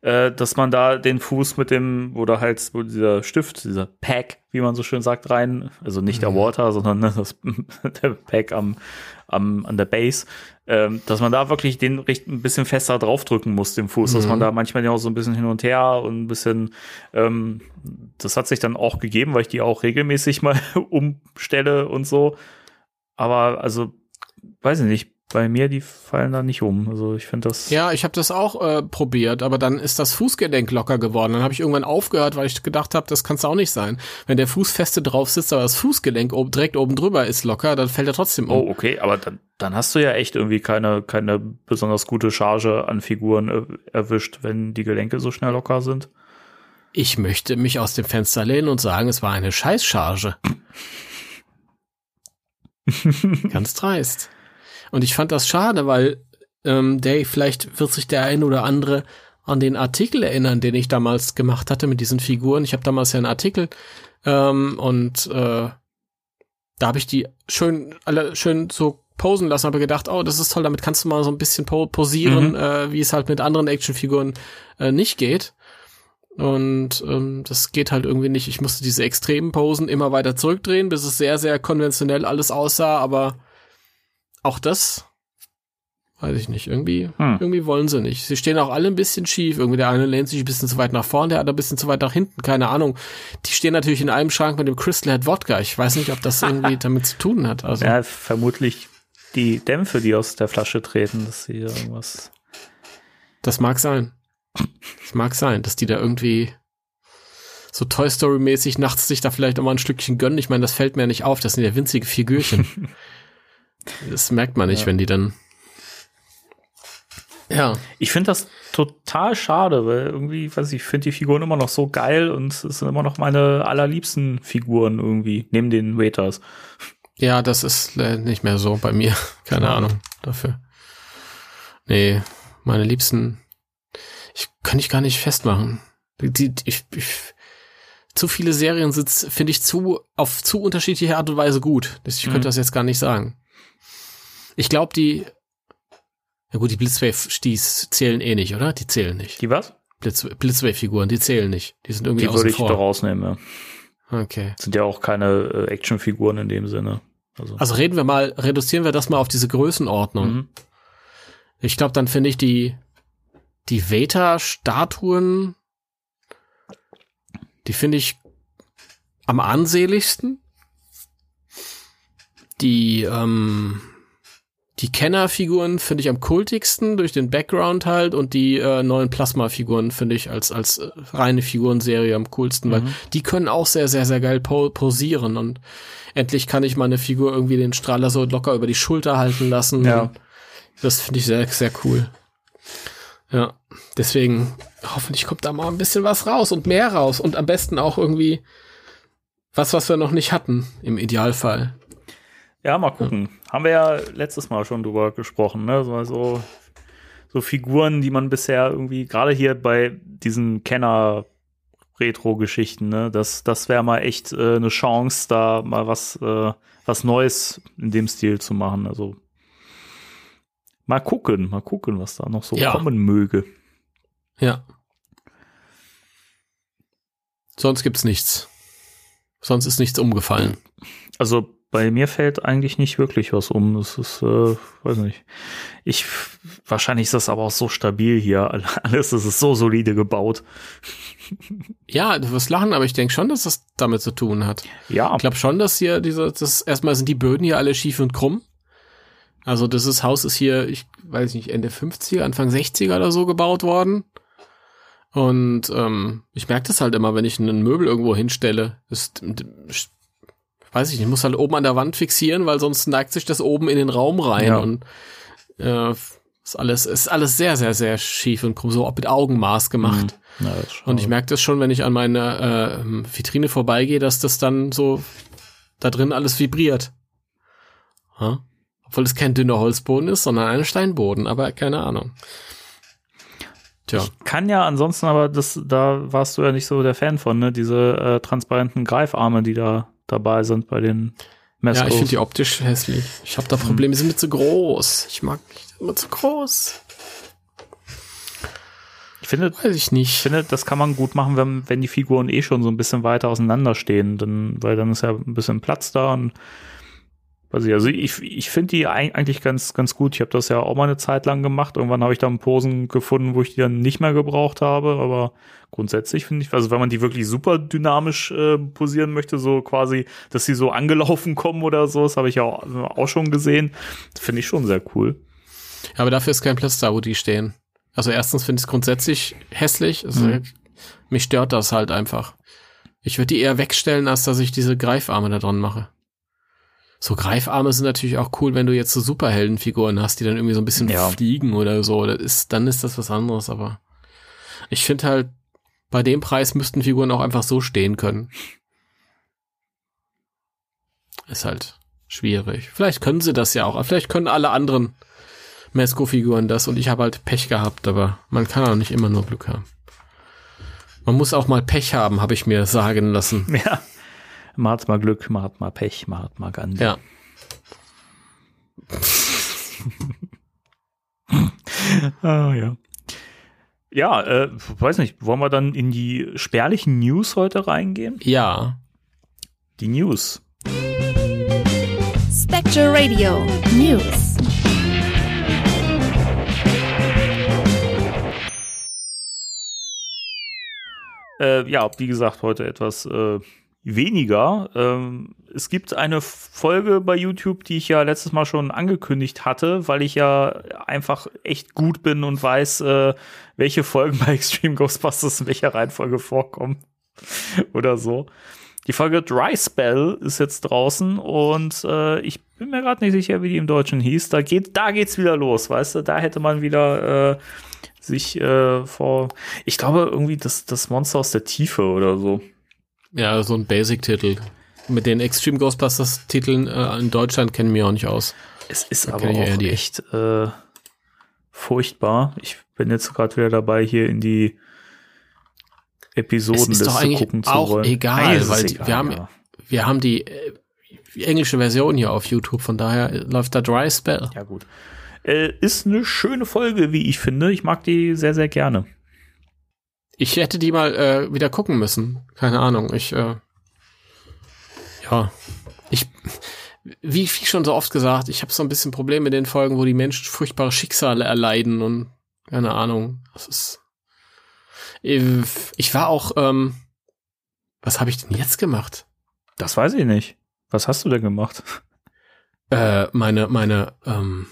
äh, dass man da den Fuß mit dem, oder halt wo dieser Stift, dieser Pack, wie man so schön sagt, rein, also nicht der Water, sondern ne, das, der Pack am, am, an der Base, ähm, dass man da wirklich den richt- ein bisschen fester draufdrücken muss, den Fuß, dass Mhm. man da manchmal ja auch so ein bisschen hin und her und ein bisschen, ähm, das hat sich dann auch gegeben, weil ich die auch regelmäßig mal umstelle und so. Aber also, weiß ich nicht, bei mir, die fallen da nicht um. Also ich finde das. Ja, ich habe das auch äh, probiert, aber dann ist das Fußgelenk locker geworden. Dann habe ich irgendwann aufgehört, weil ich gedacht habe, das kann es auch nicht sein. Wenn der Fuß feste drauf sitzt, aber das Fußgelenk oben, direkt oben drüber ist locker, dann fällt er trotzdem um. Oh, okay, aber dann, dann hast du ja echt irgendwie keine, keine besonders gute Charge an Figuren äh, erwischt, wenn die Gelenke so schnell locker sind. Ich möchte mich aus dem Fenster lehnen und sagen, es war eine Scheißcharge. Ganz dreist. Und ich fand das schade, weil ähm, der vielleicht wird sich der ein oder andere an den Artikel erinnern, den ich damals gemacht hatte mit diesen Figuren. Ich habe damals ja einen Artikel ähm, und äh, da habe ich die schön alle schön so posen lassen, habe gedacht, oh, das ist toll, damit kannst du mal so ein bisschen po posieren, Mhm. äh, wie es halt mit anderen Actionfiguren äh, nicht geht. Und ähm, das geht halt irgendwie nicht. Ich musste diese extremen Posen immer weiter zurückdrehen, bis es sehr, sehr konventionell alles aussah, aber auch das weiß ich nicht. Irgendwie, Hm. irgendwie wollen sie nicht. Sie stehen auch alle ein bisschen schief. Irgendwie der eine lehnt sich ein bisschen zu weit nach vorne, der andere ein bisschen zu weit nach hinten. Keine Ahnung. Die stehen natürlich in einem Schrank mit dem Crystal Head Wodka. Ich weiß nicht, ob das irgendwie damit zu tun hat. Also Ja, vermutlich die Dämpfe, die aus der Flasche treten, dass sie irgendwas. das mag sein. Das mag sein, dass die da irgendwie so Toy Story mäßig nachts sich da vielleicht auch mal ein Stückchen gönnen. Ich meine, das fällt mir nicht auf. Das sind ja winzige Figürchen. das merkt man nicht, Ja. wenn die dann ja, Ich finde das total schade, weil irgendwie, weiß ich, ich finde die Figuren immer noch so geil und es sind immer noch meine allerliebsten Figuren irgendwie, neben den Waiters. Ja, das ist äh, nicht mehr so bei mir. Keine Ja. Ahnung dafür. Nee, meine Liebsten, ich kann ich gar nicht festmachen. Die, ich, ich, zu viele Serien sind, finde ich, zu, auf zu unterschiedliche Art und Weise gut. Ich Mhm. könnte das jetzt gar nicht sagen. Ich glaube, die, ja gut, die Blitzwave-Sties zählen eh nicht, oder? Die zählen nicht. Die was? Blitz, Blitzwave-Figuren, die zählen nicht. Die sind irgendwie Die würde ich vor. da rausnehmen, ja. Okay. Sind ja auch keine äh, Actionfiguren in dem Sinne. Also, Also reden wir mal, reduzieren wir das mal auf diese Größenordnung. mhm. Ich glaube, dann finde ich die, die Veta-Statuen, die finde ich am ansehnlichsten. Die, ähm, die Kenner-Figuren finde ich am kultigsten durch den Background halt und die äh, neuen Plasma-Figuren finde ich als, als äh, reine Figurenserie am coolsten, weil die können auch sehr, sehr, sehr geil po posieren und endlich kann ich meine Figur irgendwie den Strahler so locker über die Schulter halten lassen. Ja. Das finde ich sehr, sehr cool. Ja, deswegen hoffentlich kommt da mal ein bisschen was raus und mehr raus und am besten auch irgendwie was, was wir noch nicht hatten, im Idealfall. Ja, mal gucken. Haben wir ja letztes Mal schon drüber gesprochen, ne? So, so, so Figuren, die man bisher irgendwie, gerade hier bei diesen Kenner-Retro-Geschichten, ne, das, das wäre mal echt äh, eine Chance, da mal was, äh, was Neues in dem Stil zu machen. Also mal gucken, mal gucken, was da noch so Ja. kommen möge. Ja. Sonst gibt's nichts. Sonst ist nichts umgefallen. Also bei mir fällt eigentlich nicht wirklich was um. Das ist, äh, weiß nicht. Ich, wahrscheinlich ist das aber auch so stabil hier. Alles das ist so solide gebaut. Ja, du wirst lachen, aber ich denke schon, dass das damit zu tun hat. Ja, Ich glaube schon, dass hier diese, das erstmal sind die Böden hier alle schief und krumm. Also dieses Haus ist hier, ich weiß nicht, Ende 50er, Anfang 60er oder so gebaut worden. Und ähm, ich merke das halt immer, wenn ich ein Möbel irgendwo hinstelle. Das, weiß ich nicht, ich muss halt oben an der Wand fixieren, weil sonst neigt sich das oben in den Raum rein. Ja. Und äh, ist alles, ist alles sehr, sehr, sehr schief und krumm, so mit Augenmaß gemacht. Ja, ist schade. Und ich merke das schon, wenn ich an meine äh, Vitrine vorbeigehe, dass das dann so da drin alles vibriert. Ha? Obwohl es kein dünner Holzboden ist, sondern ein Steinboden, aber keine Ahnung. Tja, kann ja ansonsten, aber das, da warst du ja nicht so der Fan von, ne? Diese äh, transparenten Greifarme, die da dabei sind bei den ja, Meskos. ich finde die optisch hässlich. Ich habe da Probleme, die sind mir zu groß. Ich mag immer zu groß. ich finde, Weiß ich ich nicht. finde, das kann man gut machen, wenn, wenn die Figuren eh schon so ein bisschen weiter auseinander stehen, dann, weil dann ist ja ein bisschen Platz da und weiß ich, also ich, ich finde die eig- eigentlich ganz, ganz gut. Ich habe das ja auch mal eine Zeit lang gemacht. Irgendwann habe ich dann Posen gefunden, wo ich die dann nicht mehr gebraucht habe, aber grundsätzlich finde ich, also wenn man die wirklich super dynamisch äh, posieren möchte, so quasi, dass sie so angelaufen kommen oder so, das habe ich ja auch, auch schon gesehen, finde ich schon sehr cool. Aber dafür ist kein Platz da, wo die stehen. Also erstens finde ich es grundsätzlich hässlich. Also Mhm. Mich stört das halt einfach. Ich würde die eher wegstellen, als dass ich diese Greifarme da dran mache. So Greifarme sind natürlich auch cool, wenn du jetzt so Superheldenfiguren hast, die dann irgendwie so ein bisschen Ja. fliegen oder so. Das ist, dann ist das was anderes, aber ich finde halt, bei dem Preis müssten Figuren auch einfach so stehen können. Ist halt schwierig. Vielleicht können sie das ja auch. Vielleicht können alle anderen Mesco-Figuren das und ich habe halt Pech gehabt, aber man kann auch nicht immer nur Glück haben. Man muss auch mal Pech haben, habe ich mir sagen lassen. Ja. Man hat mal Glück, man hat mal Pech, man hat mal Gandhi. Ja. Ah, ja. Ja, äh, weiß nicht, wollen wir dann in die spärlichen News heute reingehen? Ja. Die News. Spectre Radio News. Äh, ja, wie gesagt, heute etwas äh, weniger. Ähm, es gibt eine Folge bei YouTube, die ich ja letztes Mal schon angekündigt hatte, weil ich ja einfach echt gut bin und weiß, äh, welche Folgen bei Extreme Ghostbusters in welcher Reihenfolge vorkommen. Oder so. Die Folge Dry Spell ist jetzt draußen und äh, ich bin mir gerade nicht sicher, wie die im Deutschen hieß. Da geht, da geht's wieder los, weißt du? Da hätte man wieder äh, sich äh, vor, ich glaube irgendwie das, das Monster aus der Tiefe oder so. Ja, so ein Basic-Titel. Mit den Extreme Ghostbusters-Titeln äh, in Deutschland kennen wir auch nicht aus. Es ist Da aber auch die. echt äh, furchtbar. Ich bin jetzt gerade wieder dabei, hier in die Es ist Episodenliste doch eigentlich gucken zu auch wollen. egal, es weil egal, wir haben- ja. Wir haben die, äh, englische Version hier auf YouTube, von daher läuft da Dry Spell. Ja, gut. Äh, ist eine schöne Folge, wie ich finde. Ich mag die sehr, sehr gerne. Ich hätte die mal äh, wieder gucken müssen. Keine Ahnung. Ich, äh, ja, ich, wie, wie schon so oft gesagt, ich habe so ein bisschen Probleme mit den Folgen, wo die Menschen furchtbare Schicksale erleiden und keine Ahnung. Das ist. Ich war auch, ähm, was habe ich denn jetzt gemacht? Das weiß ich nicht. Was hast du denn gemacht? Äh, meine, meine, ähm,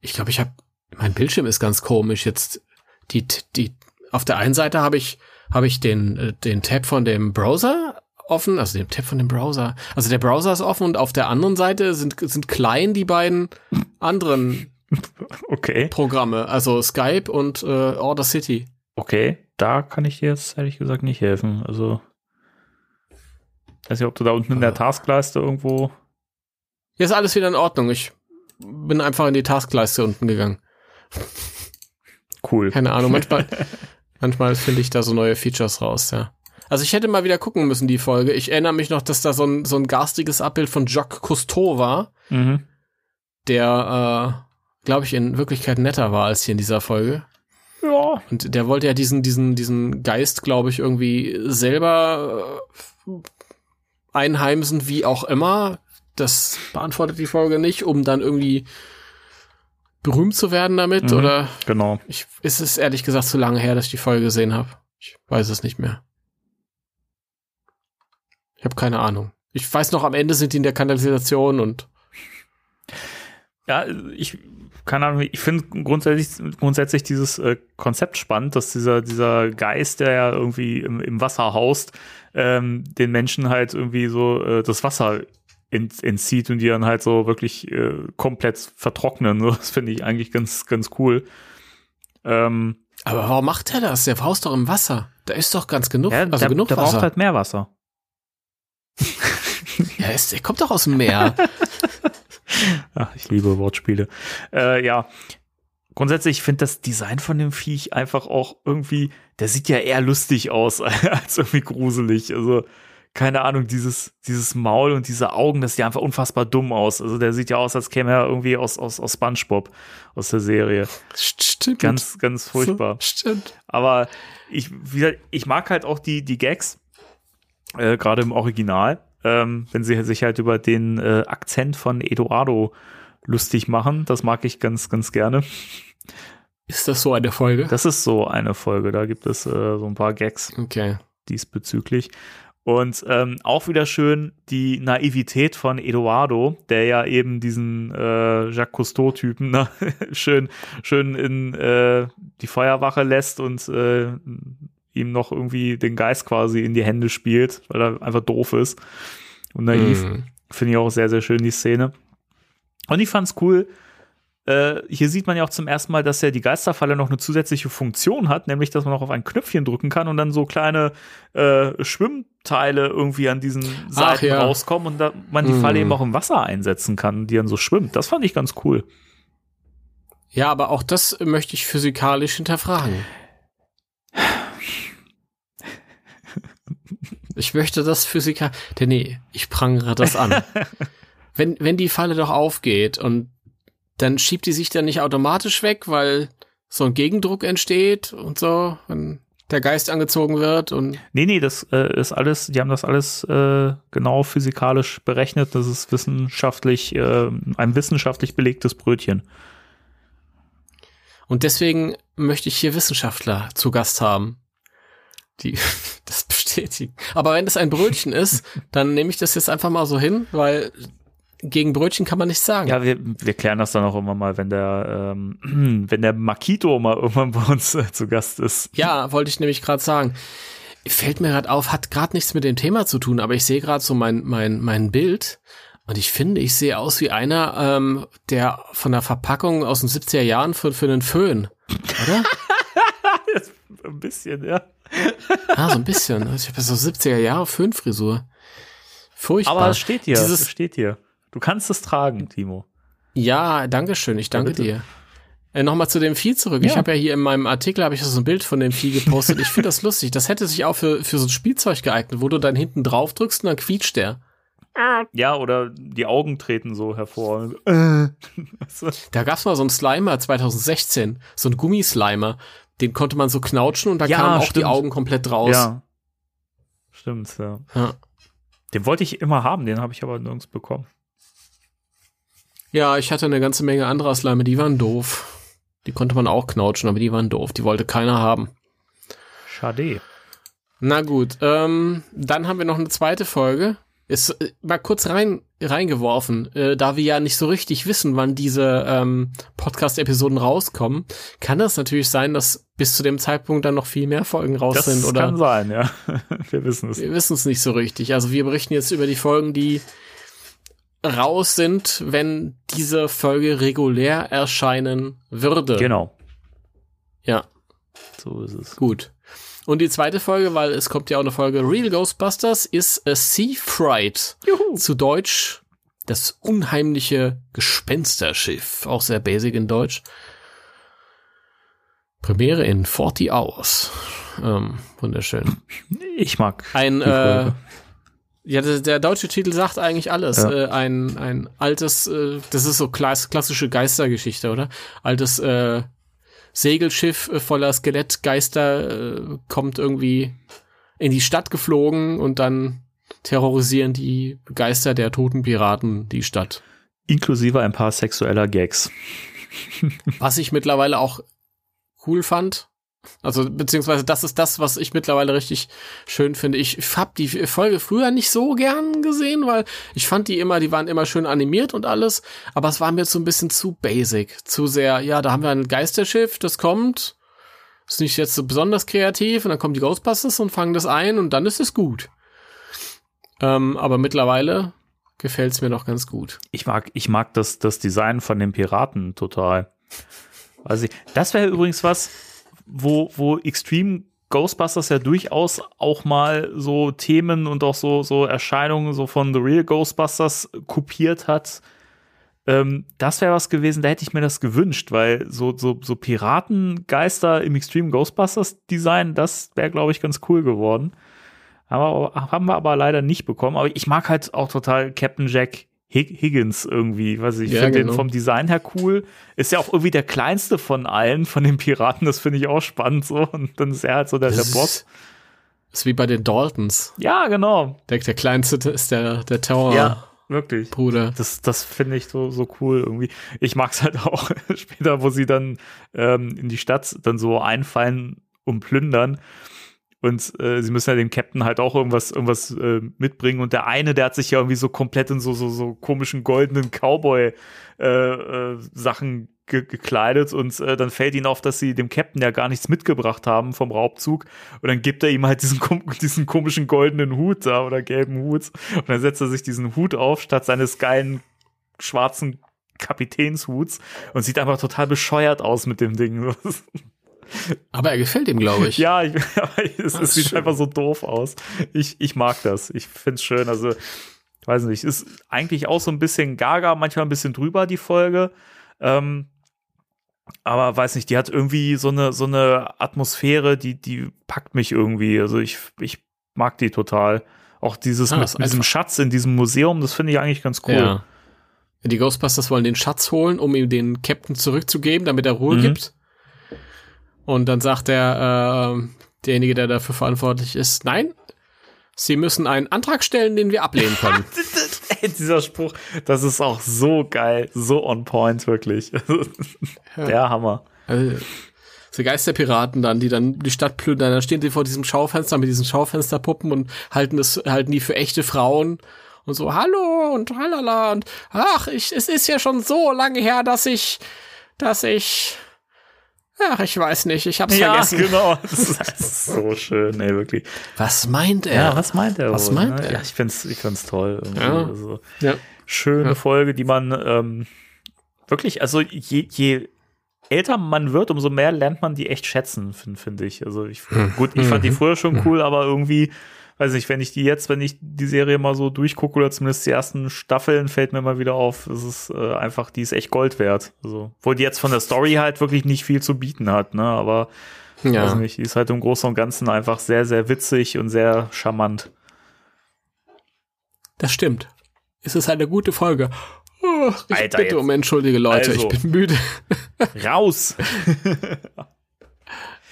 ich glaube, ich habe, mein Bildschirm ist ganz komisch jetzt. Die, die, auf der einen Seite habe ich, habe ich den, äh, den Tab von dem Browser offen, also den Tab von dem Browser. Also der Browser ist offen und auf der anderen Seite sind, sind klein die beiden anderen okay. Programme, also Skype und äh, Order City. Okay, da kann ich dir jetzt ehrlich gesagt nicht helfen. Also, weiß nicht, ob du da unten in der Taskleiste irgendwo. Hier ist alles wieder in Ordnung. Ich bin einfach in die Taskleiste unten gegangen. Cool. Keine Ahnung, manchmal, manchmal finde ich da so neue Features raus, ja. Also ich hätte mal wieder gucken müssen, die Folge. Ich erinnere mich noch, dass da so ein, so ein garstiges Abbild von Jacques Cousteau war, Mhm. der, äh, glaube ich, in Wirklichkeit netter war als hier in dieser Folge. Ja. Und der wollte ja diesen, diesen, diesen Geist, glaube ich, irgendwie selber äh, einheimsen, wie auch immer. Das beantwortet die Folge nicht, um dann irgendwie berühmt zu werden damit. Mhm. Oder Genau. ich, ist es ehrlich gesagt zu lange her, dass ich die Folge gesehen habe. Ich weiß es nicht mehr. Ich habe keine Ahnung. Ich weiß noch, am Ende sind die in der Kanalisation und Ja, ich, keine Ahnung, ich finde grundsätzlich, grundsätzlich dieses äh, Konzept spannend, dass dieser, dieser Geist, der ja irgendwie im, im Wasser haust, ähm, den Menschen halt irgendwie so äh, das Wasser entzieht und die dann halt so wirklich äh, komplett vertrocknen. So, das finde ich eigentlich ganz, ganz cool. Ähm, aber warum macht er das? Der haust doch im Wasser. Da ist doch ganz genug, ja, also der, genug der Wasser. braucht halt mehr Wasser. ja, ist, der kommt doch aus dem Meer. Ach, ich liebe Wortspiele. Äh, ja, grundsätzlich ich finde das Design von dem Viech einfach auch irgendwie, der sieht ja eher lustig aus als irgendwie gruselig. Also keine Ahnung, dieses dieses Maul und diese Augen, das sieht einfach unfassbar dumm aus. Also der sieht ja aus, als käme er irgendwie aus aus aus SpongeBob aus der Serie. Stimmt. Ganz ganz furchtbar. Stimmt. Aber ich, wie gesagt, ich mag halt auch die, die Gags, äh, gerade im Original, ähm, wenn sie sich halt über den äh, Akzent von Eduardo lustig machen. Das mag ich ganz, ganz gerne. Ist das so eine Folge? Das ist so eine Folge, da gibt es äh, so ein paar Gags okay. diesbezüglich. Und ähm, auch wieder schön die Naivität von Eduardo, der ja eben diesen äh, Jacques Cousteau-Typen ne, schön, schön in äh, die Feuerwache lässt und äh, ihm noch irgendwie den Geist quasi in die Hände spielt, weil er einfach doof ist und naiv. Mhm. Finde ich auch sehr, sehr schön, die Szene. Und ich fand's cool. Äh, hier sieht man ja auch zum ersten Mal, dass ja die Geisterfalle noch eine zusätzliche Funktion hat, nämlich dass man auch auf ein Knöpfchen drücken kann und dann so kleine äh, Schwimmteile irgendwie an diesen Seiten ja. rauskommen und da man die Mhm. Falle eben auch im Wasser einsetzen kann, die dann so schwimmt. Das fand ich ganz cool. Ja, aber auch das möchte ich physikalisch hinterfragen. Ich möchte das physikalisch. Nee, ich prangere das an. wenn, wenn die Falle doch aufgeht und dann schiebt die sich dann nicht automatisch weg, weil so ein Gegendruck entsteht und so, wenn der Geist angezogen wird und Nee, nee, das äh, ist alles, die haben das alles äh, genau physikalisch berechnet. Das ist wissenschaftlich, äh, ein wissenschaftlich belegtes Brötchen. Und deswegen möchte ich hier Wissenschaftler zu Gast haben, die das bestätigen. Aber wenn das ein Brötchen ist, dann nehme ich das jetzt einfach mal so hin, weil gegen Brötchen kann man nichts sagen. Ja, wir, wir klären das dann auch immer mal, wenn der, ähm, wenn der Makito mal irgendwann bei uns äh, zu Gast ist. Ja, wollte ich nämlich gerade sagen. Fällt mir gerade auf, hat gerade nichts mit dem Thema zu tun, aber ich sehe gerade so mein, mein, mein Bild und ich finde, ich sehe aus wie einer, ähm, der von der Verpackung aus den 70er Jahren für, für einen Föhn. Oder? Ein bisschen, ja. Ah, so ein bisschen. Ich habe so 70er Jahre Föhnfrisur. Furchtbar. Aber es steht hier, Dieses- es steht hier. Du kannst es tragen, Timo. Ja, danke schön. Ich danke bitte. dir. Äh, Nochmal zu dem Vieh zurück. Ich Ja. habe ja hier in meinem Artikel habe ich so ein Bild von dem Vieh gepostet. Ich finde das lustig. Das hätte sich auch für, für so ein Spielzeug geeignet, wo du dann hinten drauf drückst und dann quietscht der. Ja, oder die Augen treten so hervor. Da gab's mal so einen Slimer 2016, so einen Gummislimer. Den konnte man so knautschen und da Ja, kamen auch stimmt. die Augen komplett raus. Ja. Stimmt, ja. Ja. Den wollte ich immer haben, den habe ich aber nirgends bekommen. Ja, ich hatte eine ganze Menge anderer Slime, die waren doof. Die konnte man auch knautschen, aber die waren doof. Die wollte keiner haben. Schade. Na gut, ähm, dann haben wir noch eine zweite Folge. Ist äh, mal kurz rein reingeworfen, äh, da wir ja nicht so richtig wissen, wann diese ähm, Podcast-Episoden rauskommen, kann das natürlich sein, dass bis zu dem Zeitpunkt dann noch viel mehr Folgen raus Das sind oder kann sein, ja. Wir wissen es. wir wissen es nicht so richtig. Also wir berichten jetzt über die Folgen, die raus sind, wenn diese Folge regulär erscheinen würde. Genau. Ja, So ist es. gut. Und die zweite Folge, weil es kommt ja auch eine Folge Real Ghostbusters, ist A Sea Fright. Juhu. Zu Deutsch das unheimliche Gespensterschiff. Auch sehr basic in Deutsch. Premiere in 40 Hours. Ähm, wunderschön. Ich mag Ein, die äh. Ja, der, der deutsche Titel sagt eigentlich alles. Ja. Äh, ein, ein altes, äh, das ist so klass, klassische Geistergeschichte, oder? Altes äh, Segelschiff äh, voller Skelettgeister äh, kommt irgendwie in die Stadt geflogen und dann terrorisieren die Geister der toten Piraten die Stadt. Inklusive ein paar sexueller Gags. Was ich mittlerweile auch cool fand. Also, beziehungsweise das ist das, was ich mittlerweile richtig schön finde. Ich hab die Folge früher nicht so gern gesehen, weil ich fand die immer, die waren immer schön animiert und alles, aber es war mir so ein bisschen zu basic, zu sehr, ja, da haben wir ein Geisterschiff, das kommt, ist nicht jetzt so besonders kreativ und dann kommen die Ghostbusters und fangen das ein und dann ist es gut. Ähm, aber mittlerweile gefällt's mir noch ganz gut. Ich mag, ich mag das, das Design von den Piraten total. Also das wäre übrigens was, wo, wo Extreme Ghostbusters ja durchaus auch mal so Themen und auch so, so Erscheinungen so von The Real Ghostbusters kopiert hat. Ähm, das wäre was gewesen, da hätte ich mir das gewünscht, weil so, so, so Piratengeister im Extreme Ghostbusters Design, das wäre, glaube ich, ganz cool geworden. Aber, haben wir aber leider nicht bekommen. Aber ich mag halt auch total Captain Jack Higgins irgendwie. Weiß ich, ich Ja, finde genau. den vom Design her cool. Ist ja auch irgendwie der kleinste von allen, von den Piraten. Das finde ich auch spannend so. Und dann ist er halt so der, der Boss. ist, ist wie bei den Daltons. Ja, genau. Der, der kleinste ist der, der Tower. Ja, wirklich. Bruder. Das, das finde ich so, so cool irgendwie. Ich mag es halt auch später, wo sie dann ähm, in die Stadt dann so einfallen und plündern. Und äh, sie müssen ja dem Captain halt auch irgendwas, irgendwas äh, mitbringen. Und der eine, der hat sich ja irgendwie so komplett in so, so, so komischen goldenen Cowboy-Sachen ge gekleidet. Und äh, dann fällt ihnen auf, dass sie dem Captain ja gar nichts mitgebracht haben vom Raubzug. Und dann gibt er ihm halt diesen, kom diesen komischen goldenen Hut da oder gelben Hut. Und dann setzt er sich diesen Hut auf, statt seines geilen schwarzen Kapitänshuts und sieht einfach total bescheuert aus mit dem Ding. Aber er gefällt ihm, glaube ich. ja, ich, es, Ah, es sieht schön. einfach so doof aus. Ich, ich mag das. Ich find's schön. Also, ich weiß nicht, ist eigentlich auch so ein bisschen gaga, manchmal ein bisschen drüber, die Folge. Ähm, aber weiß nicht, die hat irgendwie so eine, so eine Atmosphäre, die, die packt mich irgendwie. Also ich, ich mag die total. Auch dieses Ah, mit, mit diesem Schatz in diesem Museum, das finde ich eigentlich ganz cool. Ja. Die Ghostbusters wollen den Schatz holen, um ihm den Captain zurückzugeben, damit er Ruhe Mhm. gibt. Und dann sagt der, äh, derjenige, der dafür verantwortlich ist, nein, sie müssen einen Antrag stellen, den wir ablehnen können. Ey, dieser Spruch, das ist auch so geil, so on point, wirklich. Der Hammer. Also, so Geisterpiraten dann, die dann die Stadt plündern, dann stehen die vor diesem Schaufenster mit diesen Schaufensterpuppen und halten das, halten die für echte Frauen und so, hallo und halala und ach, ich, es ist ja schon so lange her, dass ich, dass ich, ach, ich weiß nicht, ich hab's vergessen. genau. Das ist, das ist so schön, ey, wirklich. Was meint er? Ja, was meint er Was wohl, meint ne? er? Ja, ich find's, ich find's toll. Irgendwie. Ja. Also, Ja. schöne Ja. Folge, die man ähm, wirklich, also je, je älter man wird, umso mehr lernt man die echt schätzen, finde find ich. Also ich, gut, ich fand die Mhm. früher schon cool, aber irgendwie, weiß nicht, wenn ich die jetzt, wenn ich die Serie mal so durchgucke oder zumindest die ersten Staffeln, fällt mir mal wieder auf, es ist äh, einfach, die ist echt Gold wert. Also, wo die jetzt von der Story halt wirklich nicht viel zu bieten hat, ne, aber weiß ja. nicht, die ist halt im Großen und Ganzen einfach sehr, sehr witzig und sehr charmant. Das stimmt. Es ist eine gute Folge. Oh, ich Alter, bitte jetzt. um entschuldige Leute, Also. ich bin müde. Raus!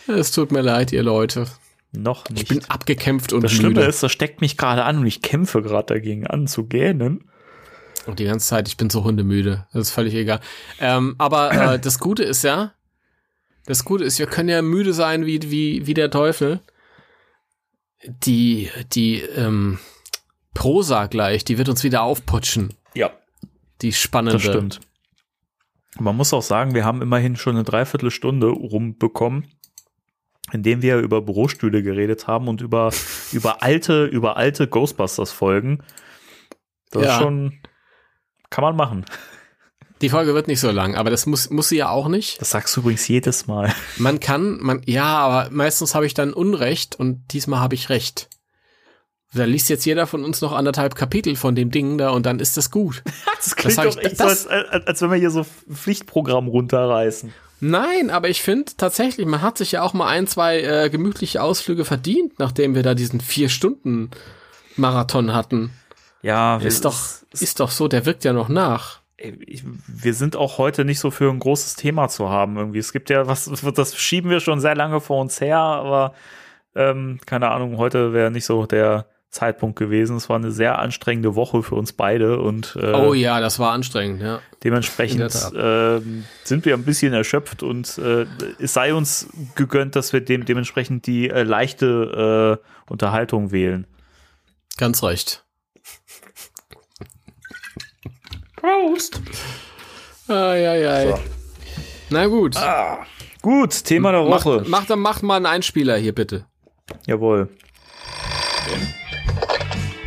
Es tut mir leid, ihr Leute. Noch Ich nicht. bin abgekämpft und das müde. Schlimme ist, das steckt mich gerade an und ich kämpfe gerade dagegen an zu gähnen. Und die ganze Zeit, ich bin so hundemüde. Das ist völlig egal. Ähm, aber äh, das Gute ist ja, das Gute ist, wir können ja müde sein wie, wie, wie der Teufel. Die, die ähm, Prosa gleich, die wird uns wieder aufputschen. Ja, Die spannende. das stimmt. Man muss auch sagen, wir haben immerhin schon eine Dreiviertelstunde rumbekommen, indem wir über Bürostühle geredet haben und über, über alte, über alte Ghostbusters-Folgen. Das Ja. ist schon, kann man machen. Die Folge wird nicht so lang, aber das muss, muss sie ja auch nicht. Das sagst du übrigens jedes Mal. Man kann, man, ja, aber meistens habe ich dann Unrecht und diesmal habe ich Recht. Da liest jetzt jeder von uns noch anderthalb Kapitel von dem Ding da und dann ist das gut. Das klingt klingt doch echt so, so, als- als, als wenn wir hier so Pflichtprogramm runterreißen. Nein, aber ich finde tatsächlich, man hat sich ja auch mal ein, zwei äh, gemütliche Ausflüge verdient, nachdem wir da diesen vier Stunden Marathon hatten. Ja, Ist doch, ist doch so, der wirkt ja noch nach. wir sind auch heute nicht so für ein großes Thema zu haben irgendwie. Es gibt ja was, das schieben wir schon sehr lange vor uns her, aber ähm, keine Ahnung, heute wäre nicht so der Zeitpunkt gewesen. Es war eine sehr anstrengende Woche für uns beide und äh, Oh ja, das war anstrengend, ja. Dementsprechend ähm, sind wir ein bisschen erschöpft und äh, es sei uns gegönnt, dass wir dem dementsprechend die äh, leichte äh, Unterhaltung wählen. Ganz recht. Prost! Ai, ai, ai. Na gut. Gut, Thema der Woche. macht, macht mal einen Einspieler hier bitte. Jawohl.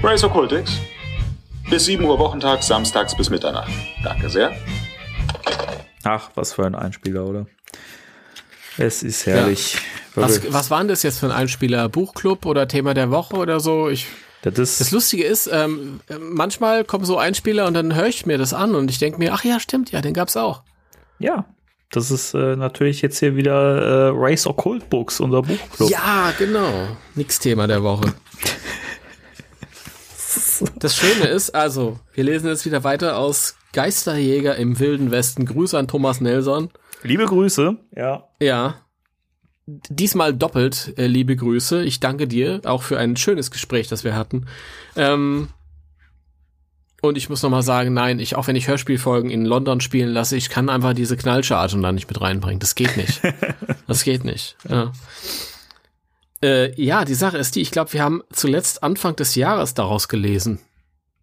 Race Occultix. Bis 7 Uhr Wochentag, samstags bis Mitternacht. Danke sehr. Ach, was für ein Einspieler, oder? Es ist herrlich. Was, Wirklich. was war denn das jetzt für ein Einspieler? Buchclub oder Thema der Woche oder so? Ich, Das ist, das Lustige ist, ähm, äh, manchmal kommen so Einspieler und dann höre ich mir das an und ich denke mir, ach ja, stimmt, ja, den gab's auch. ja, das ist äh, natürlich jetzt hier wieder äh, Race Occult Books, unser Buchclub. Ja, genau. Nix Thema der Woche. Das Schöne ist, also, wir lesen jetzt wieder weiter aus Geisterjäger im Wilden Westen. Grüße an Thomas Nelson. Liebe Grüße. Ja. Ja. Diesmal doppelt, äh, liebe Grüße. Ich danke dir auch für ein schönes Gespräch, das wir hatten. Ähm, und ich muss noch mal sagen, nein, ich, auch wenn ich Hörspielfolgen in London spielen lasse, ich kann einfach diese Knallcharge da nicht mit reinbringen. Das geht nicht. das geht nicht. Ja. Äh, ja, die Sache ist die, ich glaube, wir haben zuletzt Anfang des Jahres daraus gelesen.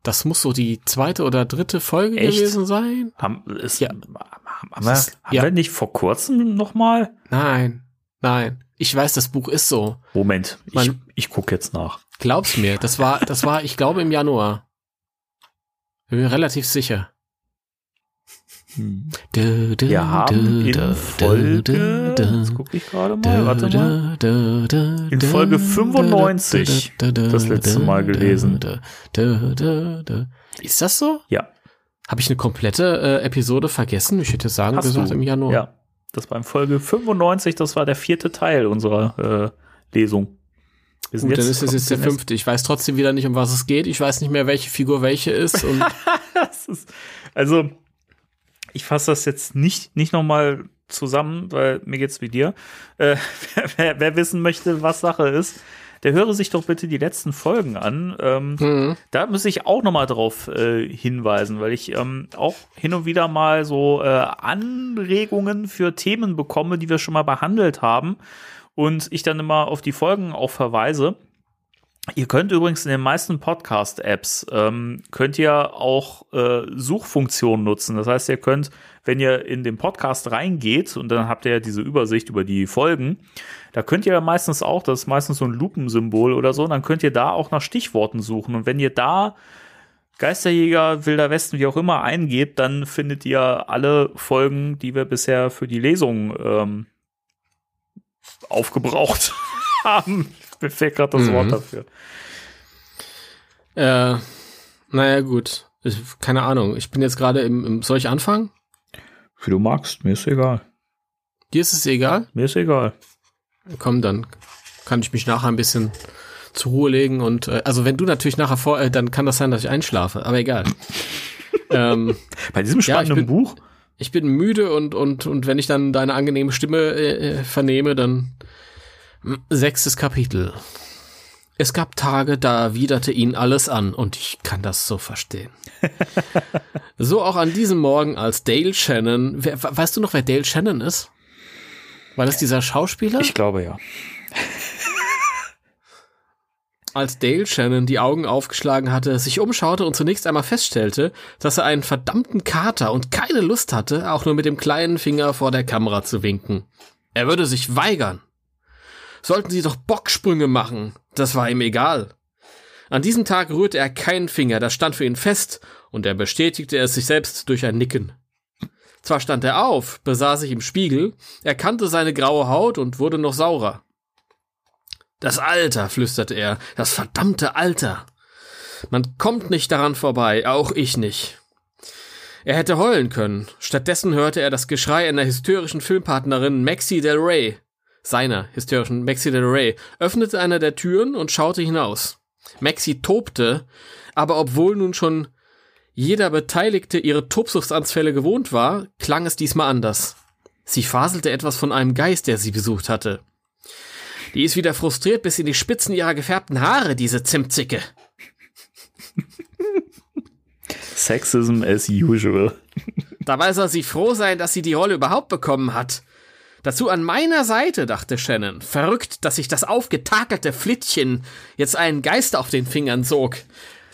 Das muss so die zweite oder dritte Folge Echt? gewesen sein. Haben, ist, Ja. haben, wir, ist- haben ja. wir nicht vor kurzem noch mal? Nein, nein. Ich weiß, das Buch ist so. Moment, ich, Man- ich gucke jetzt nach. Glaub's mir, das war, das war, ich glaube, im Januar. Bin mir relativ sicher. Du, du, Wir haben du, in Folge, jetzt gucke ich gerade mal, warte mal. In Folge du, 95 du, du, das letzte Mal gelesen. Ist das so? Ja, Habe ich eine komplette äh, Episode vergessen? Ich hätte sagen hast gesagt du. im Januar. Ja, das war in Folge 95, das war der vierte Teil unserer äh, Lesung. Wir sind Gut, dann ist es jetzt der fünfte. Ich weiß trotzdem wieder nicht, um was es geht. Ich weiß nicht mehr, welche Figur welche ist. Ist, also, ich fasse das jetzt nicht, nicht nochmal zusammen, weil mir geht's wie dir. Äh, wer, wer wissen möchte, was Sache ist, der höre sich doch bitte die letzten Folgen an. Ähm, Mhm. Da muss ich auch nochmal drauf äh, hinweisen, weil ich ähm, auch hin und wieder mal so äh, Anregungen für Themen bekomme, die wir schon mal behandelt haben. Und ich dann immer auf die Folgen auch verweise. Ihr könnt übrigens in den meisten Podcast-Apps ähm, könnt ihr auch äh, Suchfunktionen nutzen. Das heißt, ihr könnt, wenn ihr in den Podcast reingeht und dann habt ihr ja diese Übersicht über die Folgen, da könnt ihr meistens auch, das ist meistens so ein Lupensymbol oder so, dann könnt ihr da auch nach Stichworten suchen. Und wenn ihr da Geisterjäger, Wilder Westen, wie auch immer eingebt, dann findet ihr alle Folgen, die wir bisher für die Lesung ähm, aufgebraucht haben. Mir fehlt gerade das Mhm. Wort dafür. Äh, naja, gut. Ich, keine Ahnung. Ich bin jetzt gerade im, im. Soll ich anfangen? Wie du magst, mir ist egal. Dir ist es egal? Mir ist egal. Komm, dann kann ich mich nachher ein bisschen zur Ruhe legen und äh, also wenn du natürlich nachher vor, äh, dann kann das sein, dass ich einschlafe, aber egal. ähm, Bei diesem Ja, ich spannenden bin- Buch? ich bin müde und und und wenn ich dann deine angenehme Stimme äh, äh, vernehme, dann sechstes Kapitel. Es gab Tage, da erwiderte ihn alles an und ich kann das so verstehen. so auch an diesem Morgen, als Dale Shannon, wer, we- weißt du noch, wer Dale Shannon ist? War das dieser Schauspieler? Ich glaube ja. als Dale Shannon die Augen aufgeschlagen hatte, sich umschaute und zunächst einmal feststellte, dass er einen verdammten Kater und keine Lust hatte, auch nur mit dem kleinen Finger vor der Kamera zu winken. Er würde sich weigern. Sollten sie doch Bocksprünge machen, das war ihm egal. An diesem Tag rührte er keinen Finger, das stand für ihn fest, und er bestätigte es sich selbst durch ein Nicken. Zwar stand er auf, besah sich im Spiegel, erkannte seine graue Haut und wurde noch saurer. Das Alter, flüsterte er, das verdammte Alter. Man kommt nicht daran vorbei, auch ich nicht. Er hätte heulen können. Stattdessen hörte er das Geschrei einer hysterischen Filmpartnerin Maxi Del Rey, seiner hysterischen Maxi Del Rey, öffnete eine der Türen und schaute hinaus. Maxi tobte, aber obwohl nun schon jeder Beteiligte ihre Tobsuchtsanfälle gewohnt war, klang es diesmal anders. Sie faselte etwas von einem Geist, der sie besucht hatte. Die ist wieder frustriert bis in die Spitzen ihrer gefärbten Haare, diese Zimtzicke. Sexism as usual. Dabei soll sie froh sein, dass sie die Rolle überhaupt bekommen hat. Dazu an meiner Seite, dachte Shannon. Verrückt, dass sich das aufgetakelte Flittchen jetzt einen Geist auf den Fingern sog.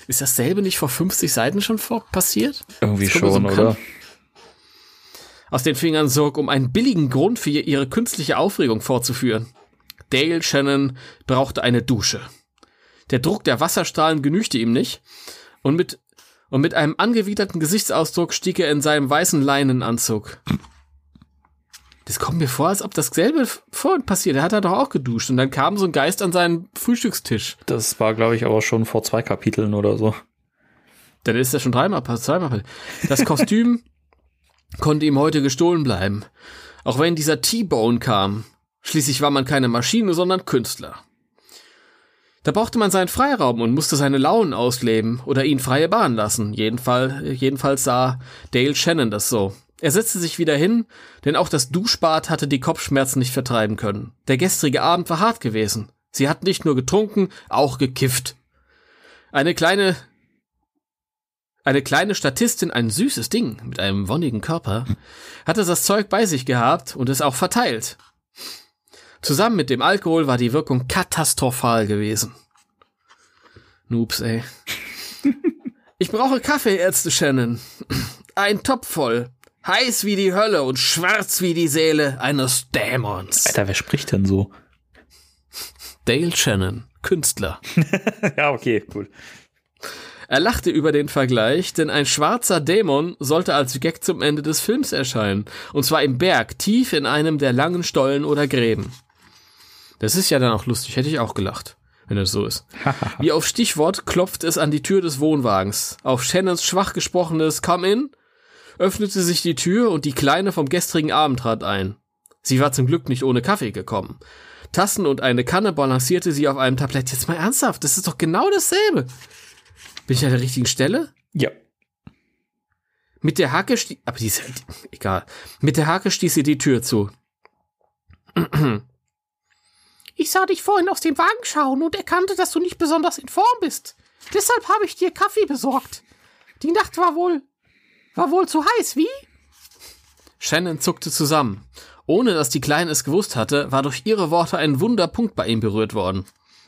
Ist dasselbe nicht vor 50 Seiten schon passiert? Irgendwie so schon, bekannt. oder? Aus den Fingern sog, um einen billigen Grund für ihre künstliche Aufregung vorzuführen. Dale Shannon brauchte eine Dusche. Der Druck der Wasserstrahlen genügte ihm nicht und mit, und mit einem angewiderten Gesichtsausdruck stieg er in seinem weißen Leinenanzug. Das kommt mir vor, als ob dasselbe vorhin passiert. Er hat da doch auch geduscht und dann kam so ein Geist an seinen Frühstückstisch. Das war, glaube ich, aber schon vor zwei Kapiteln oder so. Dann ist er schon dreimal, zweimal. Das Kostüm konnte ihm heute gestohlen bleiben. Auch wenn dieser T-Bone kam. Schließlich war man keine Maschine, sondern Künstler. Da brauchte man seinen Freiraum und musste seine Launen ausleben oder ihn freie Bahn lassen. Jedenfalls, jedenfalls sah Dale Shannon das so. Er setzte sich wieder hin, denn auch das Duschbad hatte die Kopfschmerzen nicht vertreiben können. Der gestrige Abend war hart gewesen. Sie hatten nicht nur getrunken, auch gekifft. Eine kleine eine kleine Statistin, ein süßes Ding mit einem wonnigen Körper, hatte das Zeug bei sich gehabt und es auch verteilt. Zusammen mit dem Alkohol war die Wirkung katastrophal gewesen. Noobs, ey. Ich brauche Kaffee, Ärzte Shannon. Ein Topf voll. Heiß wie die Hölle und schwarz wie die Seele eines Dämons. Alter, wer spricht denn so? Dale Shannon, Künstler. ja, okay, gut. Er lachte über den Vergleich, denn ein schwarzer Dämon sollte als Gag zum Ende des Films erscheinen. Und zwar im Berg, tief in einem der langen Stollen oder Gräben. Das ist ja dann auch lustig, hätte ich auch gelacht, wenn es so ist. Wie auf Stichwort klopft es an die Tür des Wohnwagens. Auf Shannons schwach gesprochenes Come in öffnete sich die Tür und die Kleine vom gestrigen Abend trat ein. Sie war zum Glück nicht ohne Kaffee gekommen. Tassen und eine Kanne balancierte sie auf einem Tablett. Jetzt mal ernsthaft, das ist doch genau dasselbe. Bin ich an der richtigen Stelle? Ja. Mit der Hacke stieß, aber die ist egal. Mit der Hacke stieß sie die Tür zu. Ich sah dich vorhin aus dem Wagen schauen und erkannte, dass du nicht besonders in Form bist. Deshalb habe ich dir Kaffee besorgt. Die Nacht war wohl, war wohl zu heiß, wie? Shannon zuckte zusammen. Ohne dass die Kleine es gewusst hatte, war durch ihre Worte ein Wunderpunkt bei ihm berührt worden.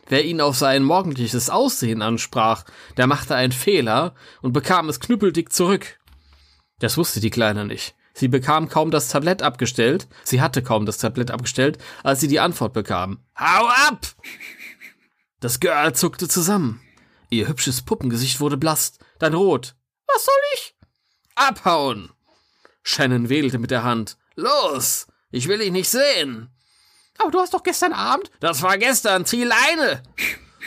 Wer ihn auf sein morgendliches Aussehen ansprach, der machte einen Fehler und bekam es knüppeldick zurück. Das wusste die Kleine nicht. Sie bekam kaum das Tablett abgestellt, sie hatte kaum das Tablett abgestellt, als sie die Antwort bekam. Hau ab! Das Girl zuckte zusammen. Ihr hübsches Puppengesicht wurde blass, dann rot. Was soll ich? Abhauen! Shannon wedelte mit der Hand. Los! Ich will dich nicht sehen! Aber du hast doch gestern Abend. Das war gestern. Zieh Leine.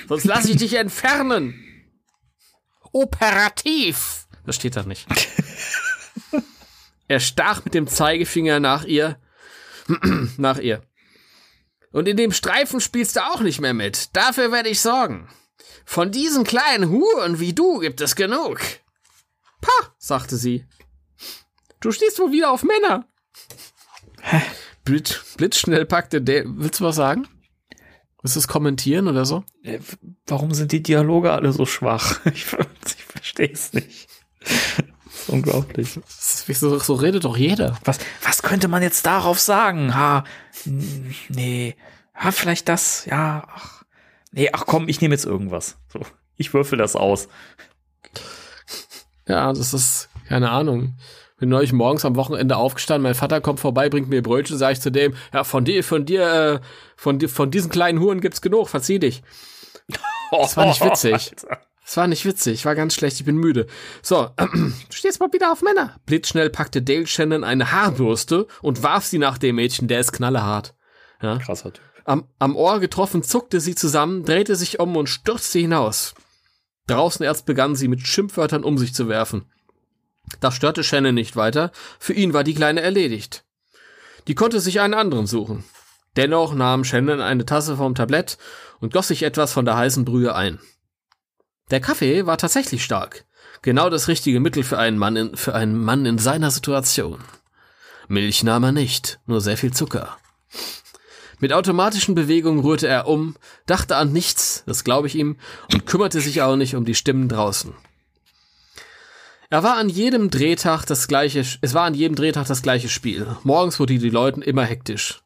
Sonst lass ich dich entfernen. Operativ. Das steht da nicht. Er stach mit dem Zeigefinger nach ihr. nach ihr. Und in dem Streifen spielst du auch nicht mehr mit. Dafür werde ich sorgen. Von diesen kleinen Huren wie du gibt es genug. Pah, sagte sie. Du stehst wohl wieder auf Männer. Blitz, blitzschnell packte der. Willst du was sagen? Willst du es kommentieren oder so? Äh, warum sind die Dialoge alle so schwach? Ich, ich verstehe es nicht. unglaublich. So, so redet doch jeder. Was, was könnte man jetzt darauf sagen? Ha, nee. Ha, vielleicht das, ja. Ach, nee, ach komm, ich nehme jetzt irgendwas. So, ich würfel das aus. Ja, das ist, keine Ahnung. Bin neulich morgens am Wochenende aufgestanden, mein Vater kommt vorbei, bringt mir Brötchen, sage ich zu dem, ja, von dir, von dir, äh, von dir, von diesen kleinen Huren gibt's genug, verzieh dich. Das war nicht witzig. Das war nicht witzig, war ganz schlecht, ich bin müde. So, äh, du stehst mal wieder auf Männer. Blitzschnell packte Dale Shannon eine Haarbürste und warf sie nach dem Mädchen, der ist knallehart. Ja. Krasser Typ. Am, am Ohr getroffen, zuckte sie zusammen, drehte sich um und stürzte hinaus. Draußen erst begann sie mit Schimpfwörtern um sich zu werfen. Das störte Shannon nicht weiter, für ihn war die Kleine erledigt. Die konnte sich einen anderen suchen. Dennoch nahm Shannon eine Tasse vom Tablett und goss sich etwas von der heißen Brühe ein. Der Kaffee war tatsächlich stark. Genau das richtige Mittel für einen Mann in, für einen Mann in seiner Situation. Milch nahm er nicht, nur sehr viel Zucker. Mit automatischen Bewegungen rührte er um, dachte an nichts, das glaube ich ihm, und kümmerte sich auch nicht um die Stimmen draußen. Er war an jedem Drehtag das gleiche, es war an jedem Drehtag das gleiche Spiel. Morgens wurde die Leuten immer hektisch.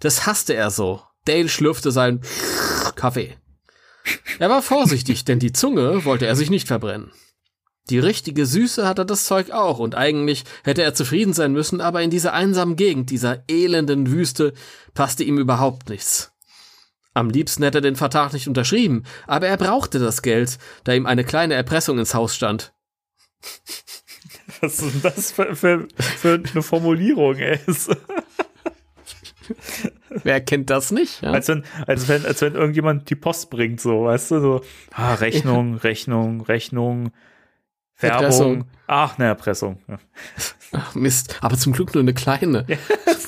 Das hasste er so. Dale schlürfte seinen Kaffee. Er war vorsichtig, denn die Zunge wollte er sich nicht verbrennen. Die richtige Süße hatte das Zeug auch, und eigentlich hätte er zufrieden sein müssen, aber in dieser einsamen Gegend, dieser elenden Wüste, passte ihm überhaupt nichts. Am liebsten hätte er den Vertrag nicht unterschrieben, aber er brauchte das Geld, da ihm eine kleine Erpressung ins Haus stand. Was ist denn das für, für, für eine Formulierung, ey? Wer kennt das nicht? Ja? Als, wenn, als, wenn, als wenn irgendjemand die Post bringt, so, weißt du, so, ah, Rechnung, Rechnung, Rechnung, Werbung. Erpressung. Ach, eine Erpressung. Ja. Ach, Mist, aber zum Glück nur eine kleine.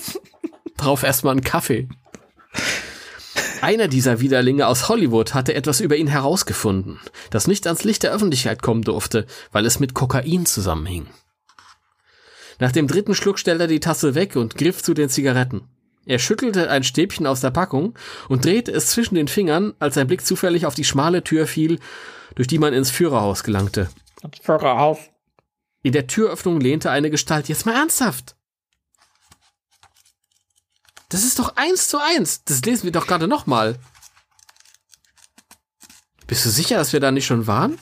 Drauf erstmal einen Kaffee. Einer dieser Widerlinge aus Hollywood hatte etwas über ihn herausgefunden, das nicht ans Licht der Öffentlichkeit kommen durfte, weil es mit Kokain zusammenhing. Nach dem dritten Schluck stellte er die Tasse weg und griff zu den Zigaretten. Er schüttelte ein Stäbchen aus der Packung und drehte es zwischen den Fingern, als sein Blick zufällig auf die schmale Tür fiel, durch die man ins Führerhaus gelangte. Das Führerhaus. In der Türöffnung lehnte eine Gestalt. Jetzt mal ernsthaft. Das ist doch eins zu eins. Das lesen wir doch gerade nochmal. Bist du sicher, dass wir da nicht schon waren?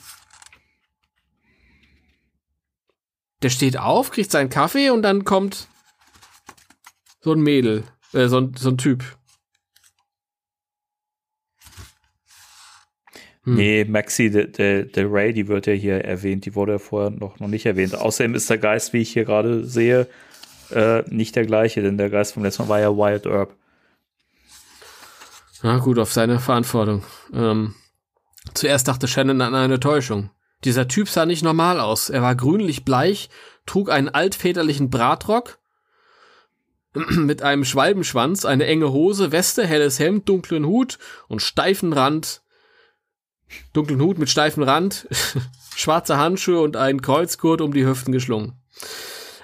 Der steht auf, kriegt seinen Kaffee und dann kommt so ein Mädel, äh, so, so ein Typ. Hm. Nee, Maxi, der, der, der Ray, die wird ja hier erwähnt, die wurde ja vorher noch, noch nicht erwähnt. Außerdem ist der Geist, wie ich hier gerade sehe, äh, nicht der gleiche, denn der Geist vom letzten Mal war ja Wild Herb. Na gut, auf seine Verantwortung. Ähm, zuerst dachte Shannon an eine Täuschung. Dieser Typ sah nicht normal aus. Er war grünlich bleich, trug einen altväterlichen Bratrock mit einem Schwalbenschwanz, eine enge Hose, Weste, helles Hemd, dunklen Hut und steifen Rand. Dunklen Hut mit steifen Rand, schwarze Handschuhe und einen Kreuzgurt um die Hüften geschlungen.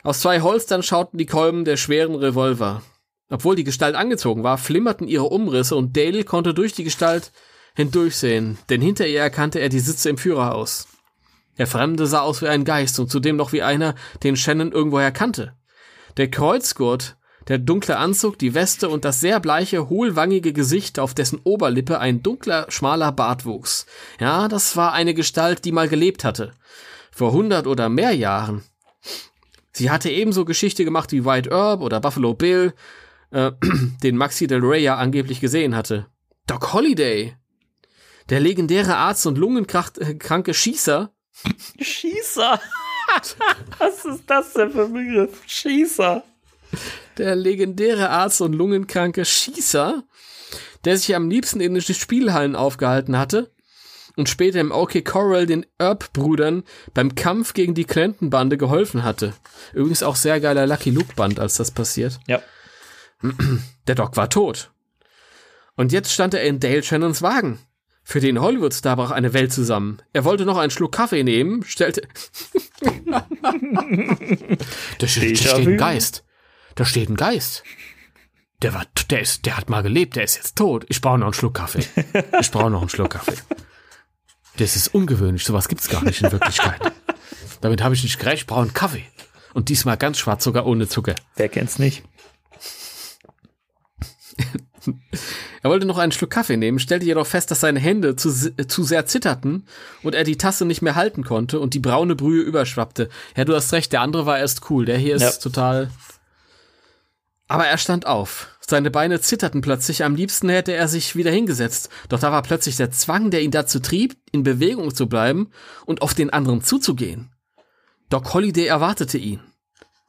Aus zwei Holstern schauten die Kolben der schweren Revolver. Obwohl die Gestalt angezogen war, flimmerten ihre Umrisse und Dale konnte durch die Gestalt hindurchsehen, denn hinter ihr erkannte er die Sitze im Führerhaus. Der Fremde sah aus wie ein Geist und zudem noch wie einer, den Shannon irgendwoher kannte. Der Kreuzgurt, der dunkle Anzug, die Weste und das sehr bleiche, hohlwangige Gesicht, auf dessen Oberlippe ein dunkler, schmaler Bart wuchs. Ja, das war eine Gestalt, die mal gelebt hatte. Vor hundert oder mehr Jahren. Sie hatte ebenso Geschichte gemacht wie White Herb oder Buffalo Bill, äh, den Maxi Del Rey ja angeblich gesehen hatte. Doc Holliday, der legendäre Arzt und lungenkranke Schießer. Schießer? Was ist das denn für ein Begriff? Schießer. Der legendäre Arzt und lungenkranke Schießer, der sich am liebsten in den Spielhallen aufgehalten hatte und später im OK Corral den Earp-Brüdern beim Kampf gegen die Clinton-Bande geholfen hatte. Übrigens auch sehr geiler Lucky Luke-Band, als das passiert. Ja. Der Doc war tot. Und jetzt stand er in Dale Shannons Wagen. Für den Hollywood-Star brach eine Welt zusammen. Er wollte noch einen Schluck Kaffee nehmen, stellte. da, steht, da steht ein Geist. Da steht ein Geist. Der war, der ist, der hat mal gelebt, der ist jetzt tot. Ich brauche noch einen Schluck Kaffee. Ich brauche noch einen Schluck Kaffee. Das ist ungewöhnlich, sowas gibt's gar nicht in Wirklichkeit. Damit habe ich nicht gerecht, ich brauche einen Kaffee. Und diesmal ganz schwarz, sogar ohne Zucker. Wer kennt's nicht? er wollte noch einen Schluck Kaffee nehmen, stellte jedoch fest, dass seine Hände zu, zu sehr zitterten und er die Tasse nicht mehr halten konnte und die braune Brühe überschwappte. Ja, du hast recht, der andere war erst cool, der hier ist ja. total. Aber er stand auf. Seine Beine zitterten plötzlich, am liebsten hätte er sich wieder hingesetzt, doch da war plötzlich der Zwang, der ihn dazu trieb, in Bewegung zu bleiben und auf den anderen zuzugehen. Doc Holliday erwartete ihn.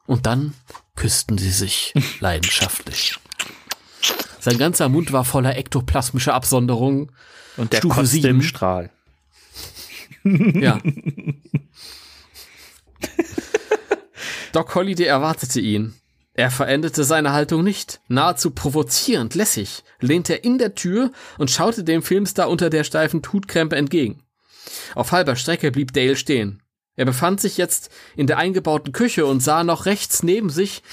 Und dann küssten sie sich leidenschaftlich. Sein ganzer Mund war voller ektoplasmischer Absonderungen. Und der Stufe kotzte im Strahl. Ja. Doc Holliday erwartete ihn. Er veränderte seine Haltung nicht. Nahezu provozierend, lässig, lehnte er in der Tür und schaute dem Filmstar unter der steifen Tutkrempe entgegen. Auf halber Strecke blieb Dale stehen. Er befand sich jetzt in der eingebauten Küche und sah noch rechts neben sich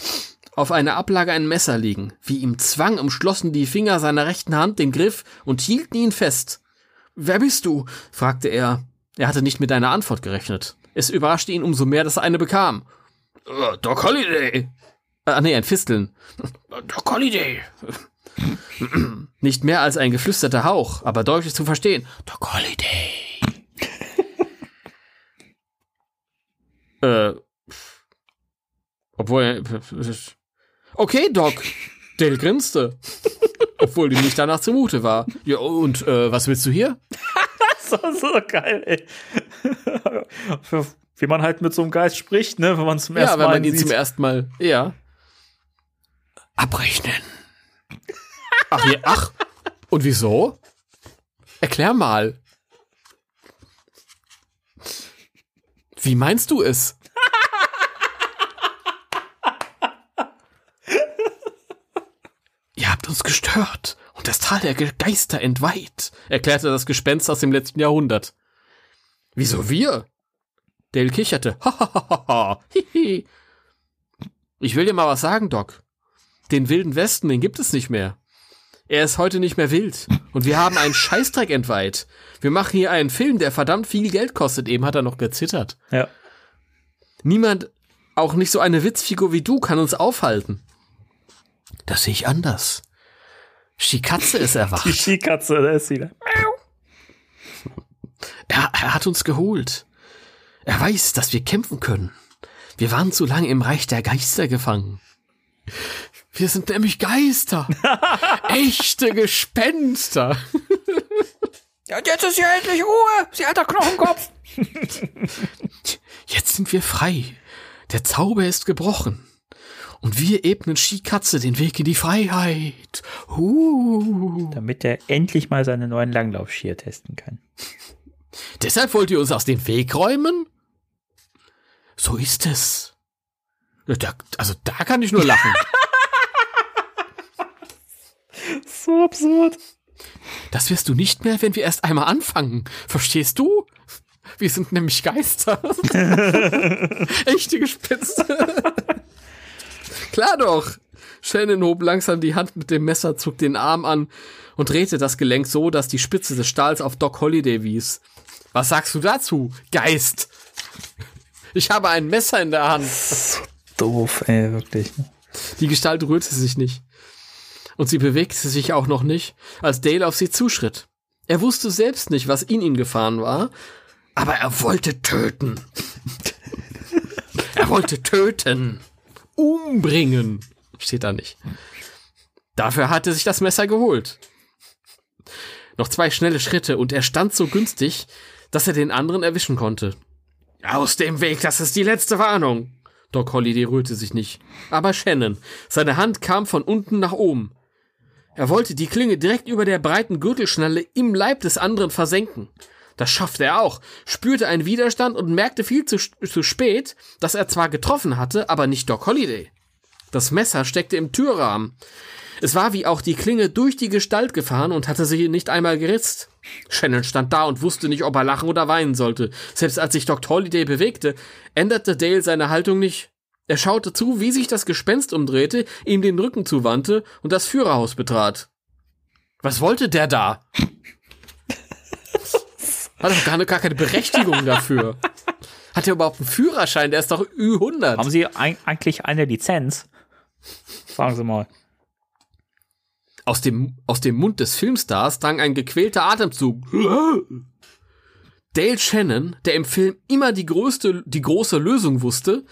auf einer Ablage ein Messer liegen. Wie ihm Zwang umschlossen die Finger seiner rechten Hand den Griff und hielten ihn fest. Wer bist du? fragte er. Er hatte nicht mit einer Antwort gerechnet. Es überraschte ihn umso mehr, dass er eine bekam. Uh, Doc Holliday. Ah, nee, ein Fisteln. Doc Holliday. nicht mehr als ein geflüsterter Hauch, aber deutlich zu verstehen. Doc Holliday. äh, obwohl, Okay, Doc. Dale grinste. Obwohl ihm nicht danach zumute war. Ja, und äh, was willst du hier? so, so geil, ey. Wie man halt mit so einem Geist spricht, ne, wenn man zum ersten Mal. Ja, wenn man ihn sieht. zum ersten Mal. Ja. Abrechnen. Ach, je, ach. Und wieso? Erklär mal. Wie meinst du es? habt uns gestört und das Tal der Geister entweiht, erklärte das Gespenst aus dem letzten Jahrhundert. Wieso wir? Dale kicherte. Ich will dir mal was sagen, Doc. Den wilden Westen, den gibt es nicht mehr. Er ist heute nicht mehr wild. Und wir haben einen Scheißdreck entweiht. Wir machen hier einen Film, der verdammt viel Geld kostet. Eben hat er noch gezittert. Ja. Niemand, auch nicht so eine Witzfigur wie du, kann uns aufhalten. Das sehe ich anders. Skikatze ist erwacht. Die Skikatze, da ist sie. Er, er hat uns geholt. Er weiß, dass wir kämpfen können. Wir waren zu lange im Reich der Geister gefangen. Wir sind nämlich Geister. Echte Gespenster. Ja, und jetzt ist hier endlich Ruhe. Sie hat der Knochenkopf. Jetzt sind wir frei. Der Zauber ist gebrochen. Und wir ebnen Skikatze den Weg in die Freiheit. Uh. Damit er endlich mal seine neuen Langlaufskier testen kann. Deshalb wollt ihr uns aus dem Weg räumen? So ist es. Da, also da kann ich nur lachen. so absurd. Das wirst du nicht mehr, wenn wir erst einmal anfangen. Verstehst du? Wir sind nämlich Geister. Echte Gespenster. Klar doch. Shannon hob langsam die Hand mit dem Messer, zog den Arm an und drehte das Gelenk so, dass die Spitze des Stahls auf Doc Holliday wies. Was sagst du dazu, Geist? Ich habe ein Messer in der Hand. So doof, ey, wirklich. Die Gestalt rührte sich nicht. Und sie bewegte sich auch noch nicht, als Dale auf sie zuschritt. Er wusste selbst nicht, was in ihn gefahren war, aber er wollte töten. er wollte töten umbringen. Steht da nicht. Dafür hatte sich das Messer geholt. Noch zwei schnelle Schritte und er stand so günstig, dass er den anderen erwischen konnte. Aus dem Weg, das ist die letzte Warnung. Doc Holliday rührte sich nicht. Aber Shannon, seine Hand kam von unten nach oben. Er wollte die Klinge direkt über der breiten Gürtelschnalle im Leib des anderen versenken. Das schaffte er auch, spürte einen Widerstand und merkte viel zu, zu spät, dass er zwar getroffen hatte, aber nicht Doc Holliday. Das Messer steckte im Türrahmen. Es war wie auch die Klinge durch die Gestalt gefahren und hatte sie nicht einmal geritzt. Shannon stand da und wusste nicht, ob er lachen oder weinen sollte. Selbst als sich Dr. Holiday bewegte, änderte Dale seine Haltung nicht. Er schaute zu, wie sich das Gespenst umdrehte, ihm den Rücken zuwandte und das Führerhaus betrat. Was wollte der da? Hat doch gar, gar keine Berechtigung dafür. Hat er überhaupt einen Führerschein? Der ist doch Ü100. Haben Sie eigentlich eine Lizenz? Fragen Sie mal. Aus dem, aus dem Mund des Filmstars drang ein gequälter Atemzug. Dale Shannon, der im Film immer die größte, die große Lösung wusste,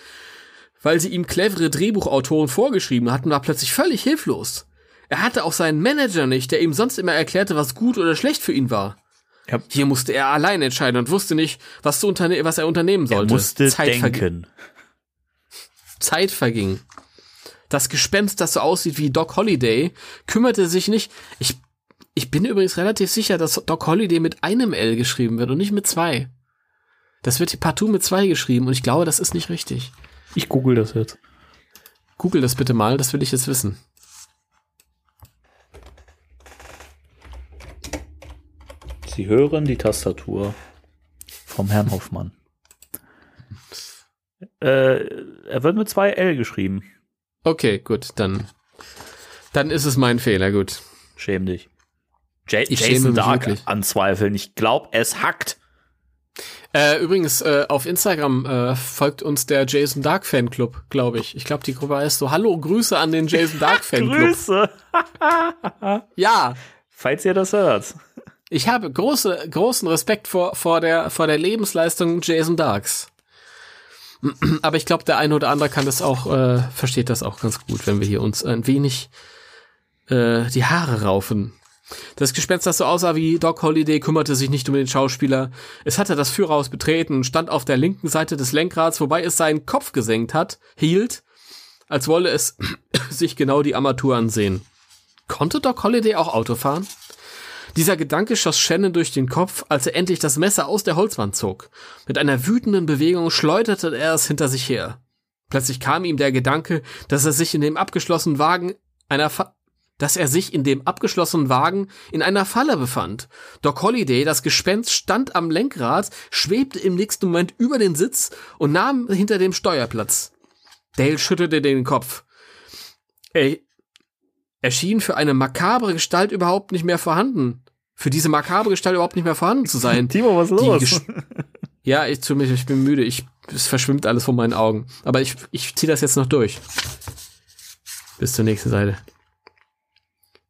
weil sie ihm clevere Drehbuchautoren vorgeschrieben hatten, war plötzlich völlig hilflos. Er hatte auch seinen Manager nicht, der ihm sonst immer erklärte, was gut oder schlecht für ihn war. Ja. Hier musste er allein entscheiden und wusste nicht, was, was er unternehmen sollte. Er musste Zeit denken. Zeit verging. Das Gespenst, das so aussieht wie Doc Holliday, kümmerte sich nicht. Ich, ich bin übrigens relativ sicher, dass Doc Holliday mit einem L geschrieben wird und nicht mit zwei. Das wird partout mit zwei geschrieben und ich glaube, das ist nicht richtig. Ich google das jetzt. Google das bitte mal, das will ich jetzt wissen. Sie hören die Tastatur vom Herrn Hoffmann. Äh, er wird mit zwei L geschrieben. Okay, gut, dann, dann ist es mein Fehler, gut. Schäm dich. Ja Ich schäme Jason mich Dark wirklich. anzweifeln. Ich glaube, es hackt. Äh, übrigens, äh, auf Instagram äh, folgt uns der Jason Dark Fanclub, glaube ich. Ich glaube, die Gruppe heißt so, hallo, Grüße an den Jason Dark Fanclub. Grüße. Ja, Falls ihr das hört. ich habe große, großen Respekt vor, vor, der, vor der Lebensleistung Jason Darks. Aber ich glaube, der eine oder andere kann das auch, äh, versteht das auch ganz gut, wenn wir hier uns ein wenig äh, die Haare raufen. Das Gespenst, das so aussah wie Doc Holliday, kümmerte sich nicht um den Schauspieler. Es hatte das Führerhaus betreten und stand auf der linken Seite des Lenkrads, wobei es seinen Kopf gesenkt hat, hielt, als wolle es sich genau die Armatur ansehen. Konnte Doc Holliday auch Auto fahren? Dieser Gedanke schoss Shannon durch den Kopf, als er endlich das Messer aus der Holzwand zog. Mit einer wütenden Bewegung schleuderte er es hinter sich her. Plötzlich kam ihm der Gedanke, dass er sich in dem abgeschlossenen Wagen einer Fa dass er sich in dem abgeschlossenen Wagen in einer Falle befand. Doc Holliday, das Gespenst, stand am Lenkrad, schwebte im nächsten Moment über den Sitz und nahm hinter dem Steuerplatz. Dale schüttelte den Kopf. Er, er schien für eine makabre Gestalt überhaupt nicht mehr vorhanden. Für diese makabre Gestalt überhaupt nicht mehr vorhanden zu sein. Timo, was ist los? Ges- Ja, ich zu mich, ich bin müde. Ich, es verschwimmt alles vor meinen Augen. Aber ich, ich ziehe das jetzt noch durch. Bis zur nächsten Seite.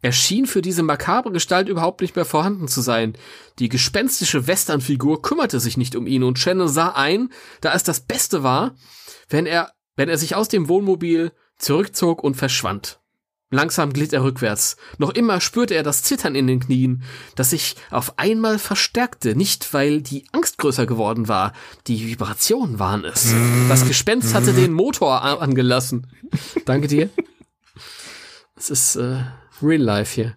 Er schien für diese makabre Gestalt überhaupt nicht mehr vorhanden zu sein. Die gespenstische Westernfigur kümmerte sich nicht um ihn und Shannon sah ein, da es das Beste war, wenn er, wenn er sich aus dem Wohnmobil zurückzog und verschwand. Langsam glitt er rückwärts. Noch immer spürte er das Zittern in den Knien, das sich auf einmal verstärkte, nicht weil die Angst größer geworden war, die Vibrationen waren es. Das Gespenst hatte den Motor angelassen. Danke dir. Es ist äh, Real Life hier.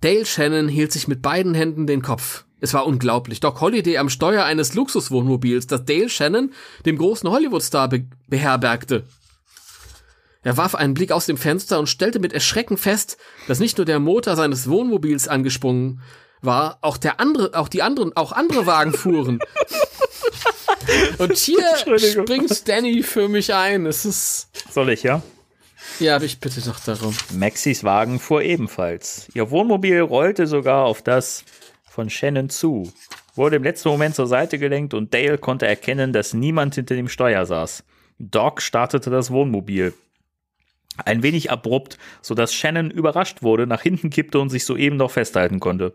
Dale Shannon hielt sich mit beiden Händen den Kopf. Es war unglaublich. Doc Holliday am Steuer eines Luxuswohnmobils, das Dale Shannon, dem großen Hollywood-Star, be beherbergte. Er warf einen Blick aus dem Fenster und stellte mit Erschrecken fest, dass nicht nur der Motor seines Wohnmobils angesprungen war, auch der andere, auch die anderen, auch andere Wagen fuhren. und hier springt Danny für mich ein. Es ist, Soll ich, ja? Ja, ich bitte doch darum. Maxis Wagen fuhr ebenfalls. Ihr Wohnmobil rollte sogar auf das von Shannon zu, wurde im letzten Moment zur Seite gelenkt und Dale konnte erkennen, dass niemand hinter dem Steuer saß. Doc startete das Wohnmobil. Ein wenig abrupt, sodass Shannon überrascht wurde, nach hinten kippte und sich soeben noch festhalten konnte.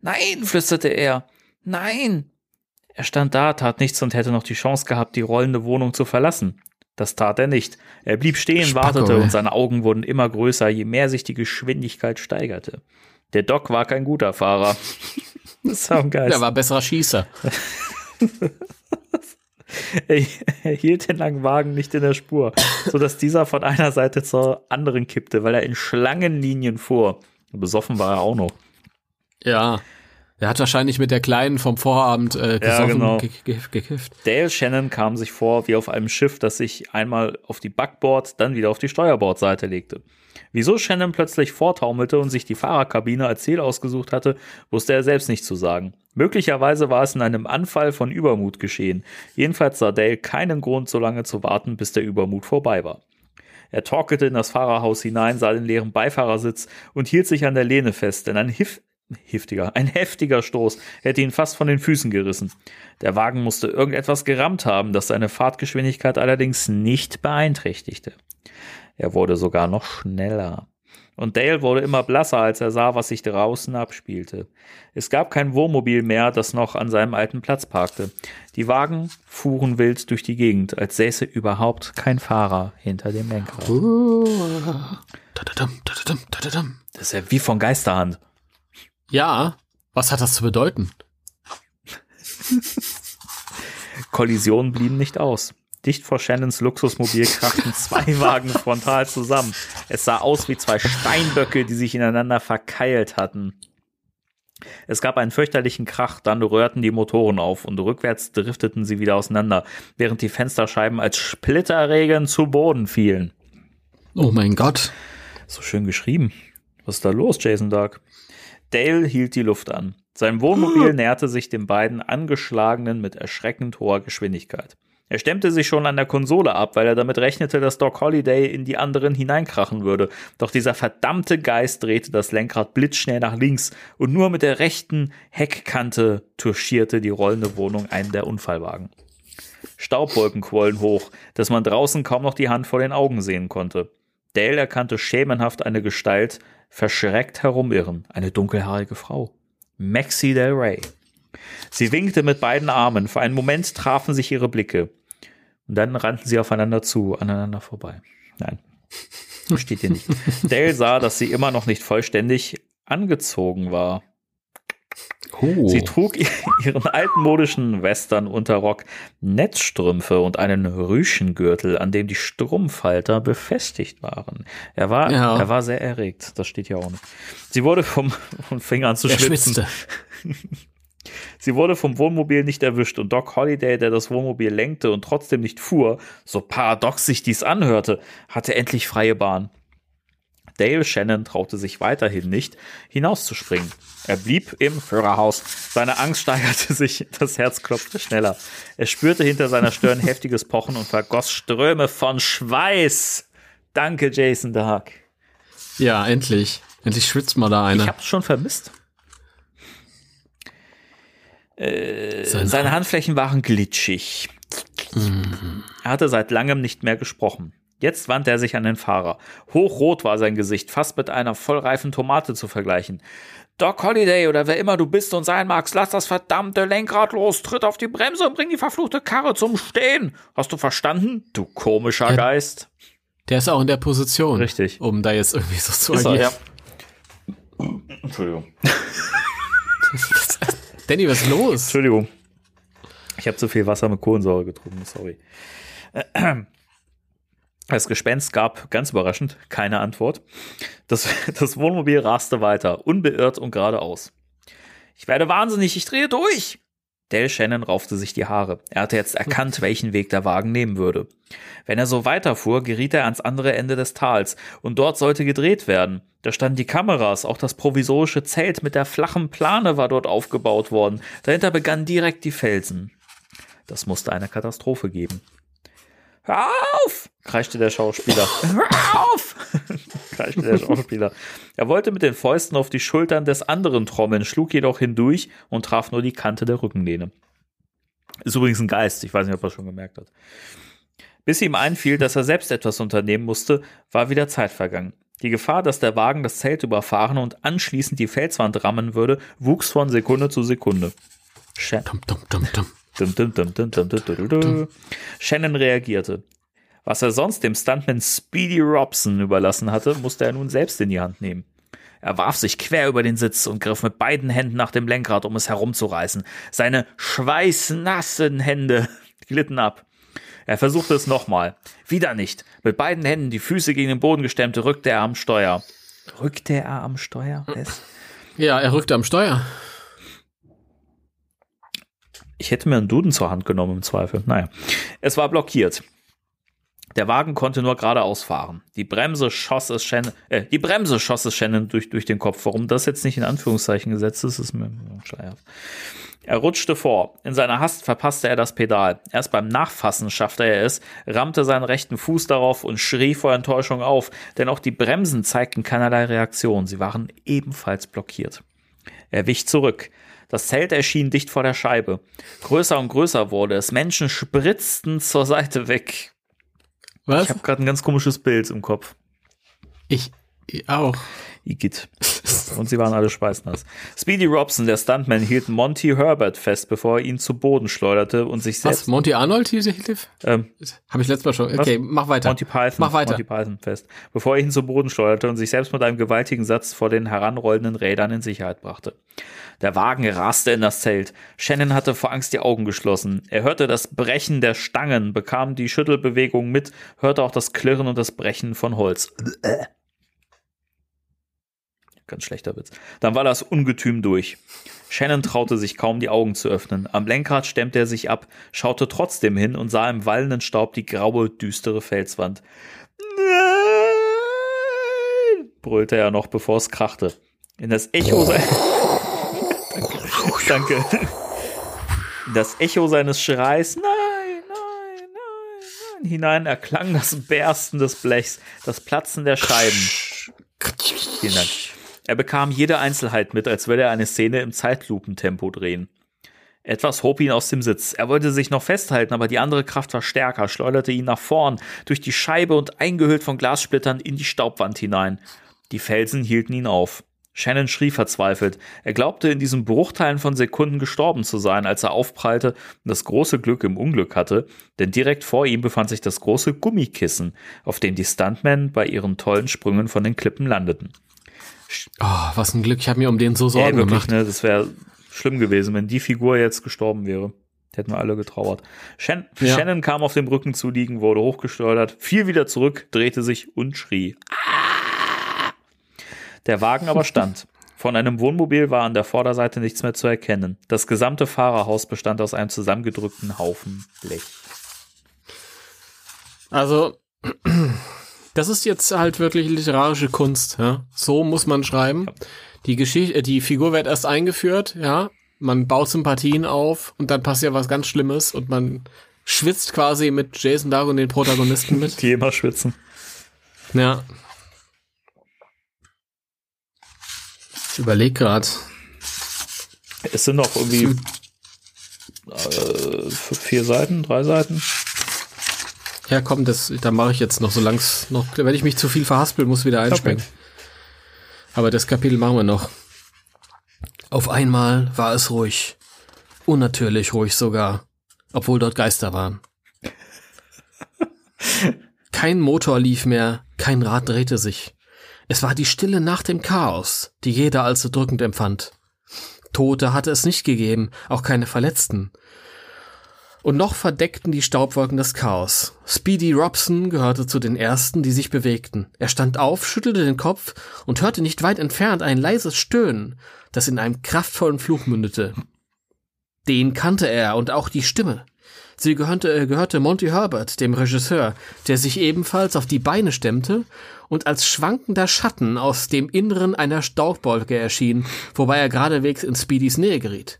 Nein, flüsterte er. Nein. Er stand da, tat nichts und hätte noch die Chance gehabt, die rollende Wohnung zu verlassen. Das tat er nicht. Er blieb stehen, Spacko, wartete ey. und seine Augen wurden immer größer, je mehr sich die Geschwindigkeit steigerte. Der Doc war kein guter Fahrer. Das war ein Geist. Er war besserer Schießer. Er, er hielt den langen Wagen nicht in der Spur, sodass dieser von einer Seite zur anderen kippte, weil er in Schlangenlinien fuhr. Besoffen war er auch noch. Ja. Er hat wahrscheinlich mit der Kleinen vom Vorabend äh, gesoffen, genau. ge ge gekifft. Dale Shannon kam sich vor wie auf einem Schiff, das sich einmal auf die Backbord, dann wieder auf die Steuerbordseite legte. Wieso Shannon plötzlich vortaumelte und sich die Fahrerkabine als Ziel ausgesucht hatte, wusste er selbst nicht zu sagen. Möglicherweise war es in einem Anfall von Übermut geschehen. Jedenfalls sah Dale keinen Grund, so lange zu warten, bis der Übermut vorbei war. Er torkelte in das Fahrerhaus hinein, sah den leeren Beifahrersitz und hielt sich an der Lehne fest, denn ein Hif heftiger, ein heftiger Stoß hätte ihn fast von den Füßen gerissen. Der Wagen musste irgendetwas gerammt haben, das seine Fahrtgeschwindigkeit allerdings nicht beeinträchtigte. Er wurde sogar noch schneller. Und Dale wurde immer blasser, als er sah, was sich draußen abspielte. Es gab kein Wohnmobil mehr, das noch an seinem alten Platz parkte. Die Wagen fuhren wild durch die Gegend, als säße überhaupt kein Fahrer hinter dem Lenkrad. Das ist ja wie von Geisterhand. Ja, was hat das zu bedeuten? Kollisionen blieben nicht aus. Dicht vor Shannons Luxusmobil krachten zwei Wagen frontal zusammen. Es sah aus wie zwei Steinböcke, die sich ineinander verkeilt hatten. Es gab einen fürchterlichen Krach, dann rührten die Motoren auf und rückwärts drifteten sie wieder auseinander, während die Fensterscheiben als Splitterregen zu Boden fielen. Oh mein Gott. So schön geschrieben. Was ist da los, Jason Dark? Dale hielt die Luft an. Sein Wohnmobil näherte sich den beiden Angeschlagenen mit erschreckend hoher Geschwindigkeit. Er stemmte sich schon an der Konsole ab, weil er damit rechnete, dass Doc Holliday in die anderen hineinkrachen würde. Doch dieser verdammte Geist drehte das Lenkrad blitzschnell nach links und nur mit der rechten Heckkante touchierte die rollende Wohnung einen der Unfallwagen. Staubwolken quollen hoch, dass man draußen kaum noch die Hand vor den Augen sehen konnte. Dale erkannte schemenhaft eine Gestalt verschreckt herumirren, eine dunkelhaarige Frau. Maxie Del Rey. Sie winkte mit beiden Armen. Für einen Moment trafen sich ihre Blicke. Und dann rannten sie aufeinander zu, aneinander vorbei. Nein, steht hier nicht. Dale sah, dass sie immer noch nicht vollständig angezogen war. Oh. Sie trug ihren altmodischen Western-Unterrock, Netzstrümpfe und einen Rüschengürtel, an dem die Strumpfhalter befestigt waren. Er war, Ja. er war sehr erregt. Das steht hier auch nicht. Sie wurde vom, und fing an zu er schwitzen. Sie wurde vom Wohnmobil nicht erwischt und Doc Holliday, der das Wohnmobil lenkte und trotzdem nicht fuhr, so paradox sich dies anhörte, hatte endlich freie Bahn. Dale Shannon traute sich weiterhin nicht, hinauszuspringen. Er blieb im Führerhaus. Seine Angst steigerte sich, das Herz klopfte schneller. Er spürte hinter seiner Stirn heftiges Pochen und vergoss Ströme von Schweiß. Danke, Jason Dark. Ja, endlich. Endlich schwitzt mal da Ich einer. hab's schon vermisst. Äh, Sein seine Handflächen waren glitschig. Er hatte seit langem nicht mehr gesprochen. Jetzt wandte er sich an den Fahrer. Hochrot war sein Gesicht, fast mit einer vollreifen Tomate zu vergleichen. Doc Holliday oder wer immer du bist und sein magst, lass das verdammte Lenkrad los, tritt auf die Bremse und bring die verfluchte Karre zum Stehen. Hast du verstanden, du komischer Ja. Geist? Der ist auch in der Position. Richtig. Um da jetzt irgendwie so zu Ist er, agieren. ja. Entschuldigung. Danny, was ist los? Entschuldigung. Ich habe zu viel Wasser mit Kohlensäure getrunken, sorry. Das Gespenst gab, ganz überraschend, keine Antwort. Das, das Wohnmobil raste weiter, unbeirrt und geradeaus. Ich werde wahnsinnig, ich drehe durch. Dale Shannon raufte sich die Haare. Er hatte jetzt erkannt, welchen Weg der Wagen nehmen würde. Wenn er so weiterfuhr, geriet er ans andere Ende des Tals, und dort sollte gedreht werden. Da standen die Kameras, auch das provisorische Zelt mit der flachen Plane war dort aufgebaut worden. Dahinter begannen direkt die Felsen. Das musste eine Katastrophe geben. Hör auf! kreischte der Schauspieler. Hör auf! kreischte der Schauspieler. Er wollte mit den Fäusten auf die Schultern des anderen trommeln, schlug jedoch hindurch und traf nur die Kante der Rückenlehne. Ist übrigens ein Geist, ich weiß nicht, ob er schon gemerkt hat. Bis ihm einfiel, dass er selbst etwas unternehmen musste, war wieder Zeit vergangen. Die Gefahr, dass der Wagen das Zelt überfahren und anschließend die Felswand rammen würde, wuchs von Sekunde zu Sekunde. Shan Dum, dum, dum, dum. Dum, dum, dum. Shannon reagierte. Was er sonst dem Stuntman Speedy Robson überlassen hatte, musste er nun selbst in die Hand nehmen. Er warf sich quer über den Sitz und griff mit beiden Händen nach dem Lenkrad, um es herumzureißen. Seine schweißnassen Hände glitten ab. Er versuchte es nochmal. Wieder nicht. Mit beiden Händen die Füße gegen den Boden gestemmt, rückte er am Steuer. Rückte er am Steuer? Ja, er rückte am Steuer. Ich hätte mir einen Duden zur Hand genommen im Zweifel. Naja. Es war blockiert. Der Wagen konnte nur geradeaus fahren. Die Bremse schoss es Shannon, äh, die Bremse schoss es Shannon durch, durch den Kopf. Warum das jetzt nicht in Anführungszeichen gesetzt ist, ist mir schleierhaft. Er rutschte vor. In seiner Hast verpasste er das Pedal. Erst beim Nachfassen schaffte er es, rammte seinen rechten Fuß darauf und schrie vor Enttäuschung auf, denn auch die Bremsen zeigten keinerlei Reaktion. Sie waren ebenfalls blockiert. Er wich zurück. Das Zelt erschien dicht vor der Scheibe. Größer und größer wurde es. Menschen spritzten zur Seite weg. Was? Ich habe gerade ein ganz komisches Bild im Kopf. Ich, ich auch. Igitt. Und sie waren alle schweißnass. Speedy Robson, der Stuntman, hielt Monty Herbert fest, bevor er ihn zu Boden schleuderte und sich Was? selbst. Monty Arnold hier, Hilf? Ähm, Habe ich letztes Mal schon. Okay, mach weiter. Monty Python, Mach weiter. Monty Python fest, bevor er ihn zu Boden schleuderte und sich selbst mit einem gewaltigen Satz vor den heranrollenden Rädern in Sicherheit brachte. Der Wagen raste in das Zelt. Shannon hatte vor Angst die Augen geschlossen. Er hörte das Brechen der Stangen, bekam die Schüttelbewegung mit, hörte auch das Klirren und das Brechen von Holz. Ganz schlechter Witz. Dann war das Ungetüm durch. Shannon traute sich kaum die Augen zu öffnen. Am Lenkrad stemmte er sich ab, schaute trotzdem hin und sah im wallenden Staub die graue, düstere Felswand. Nein! brüllte er noch, bevor es krachte. In das Echo sein Danke. Das Echo seines Schreis, nein, nein, nein, nein, hinein erklang das Bersten des Blechs, das Platzen der Scheiben. Vielen Dank. Er bekam jede Einzelheit mit, als würde er eine Szene im Zeitlupentempo drehen. Etwas hob ihn aus dem Sitz. Er wollte sich noch festhalten, aber die andere Kraft war stärker, schleuderte ihn nach vorn, durch die Scheibe und eingehüllt von Glassplittern in die Staubwand hinein. Die Felsen hielten ihn auf. Shannon schrie verzweifelt. Er glaubte, in diesen Bruchteilen von Sekunden gestorben zu sein, als er aufprallte und das große Glück im Unglück hatte, denn direkt vor ihm befand sich das große Gummikissen, auf dem die Stuntmen bei ihren tollen Sprüngen von den Klippen landeten. Oh, was ein Glück. Ich habe mir um den so Sorgen ja, wirklich, gemacht. ne, das wäre schlimm gewesen, wenn die Figur jetzt gestorben wäre. Hätten wir alle getrauert. Shan Ja. Shannon kam auf dem Rücken zu liegen, wurde hochgesteuert, fiel wieder zurück, drehte sich und schrie. Der Wagen aber stand. Von einem Wohnmobil war an der Vorderseite nichts mehr zu erkennen. Das gesamte Fahrerhaus bestand aus einem zusammengedrückten Haufen Blech. Also, das ist jetzt halt wirklich literarische Kunst. Ja? So muss man schreiben. Die Geschichte, äh, die Figur wird erst eingeführt, ja. Man baut Sympathien auf und dann passiert was ganz Schlimmes und man schwitzt quasi mit Jason Dark und den Protagonisten mit. Die immer schwitzen. Ja. Ich überleg grad. Es sind noch irgendwie äh, vier Seiten, drei Seiten. Ja, komm, das, da mache ich jetzt noch, solang's noch, wenn ich mich zu viel verhaspel, muss wieder einspringen. Aber das Kapitel machen wir noch. Auf einmal war es ruhig. Unnatürlich ruhig sogar. Obwohl dort Geister waren. Kein Motor lief mehr, kein Rad drehte sich. Es war die Stille nach dem Chaos, die jeder als so drückend empfand. Tote hatte es nicht gegeben, auch keine Verletzten. Und noch verdeckten die Staubwolken das Chaos. Speedy Robson gehörte zu den ersten, die sich bewegten. Er stand auf, schüttelte den Kopf und hörte nicht weit entfernt ein leises Stöhnen, das in einem kraftvollen Fluch mündete. Den kannte er und auch die Stimme. Sie gehörte, äh, gehörte Monty Herbert, dem Regisseur, der sich ebenfalls auf die Beine stemmte und als schwankender Schatten aus dem Inneren einer Staubwolke erschien, wobei er geradewegs in Speedys Nähe geriet.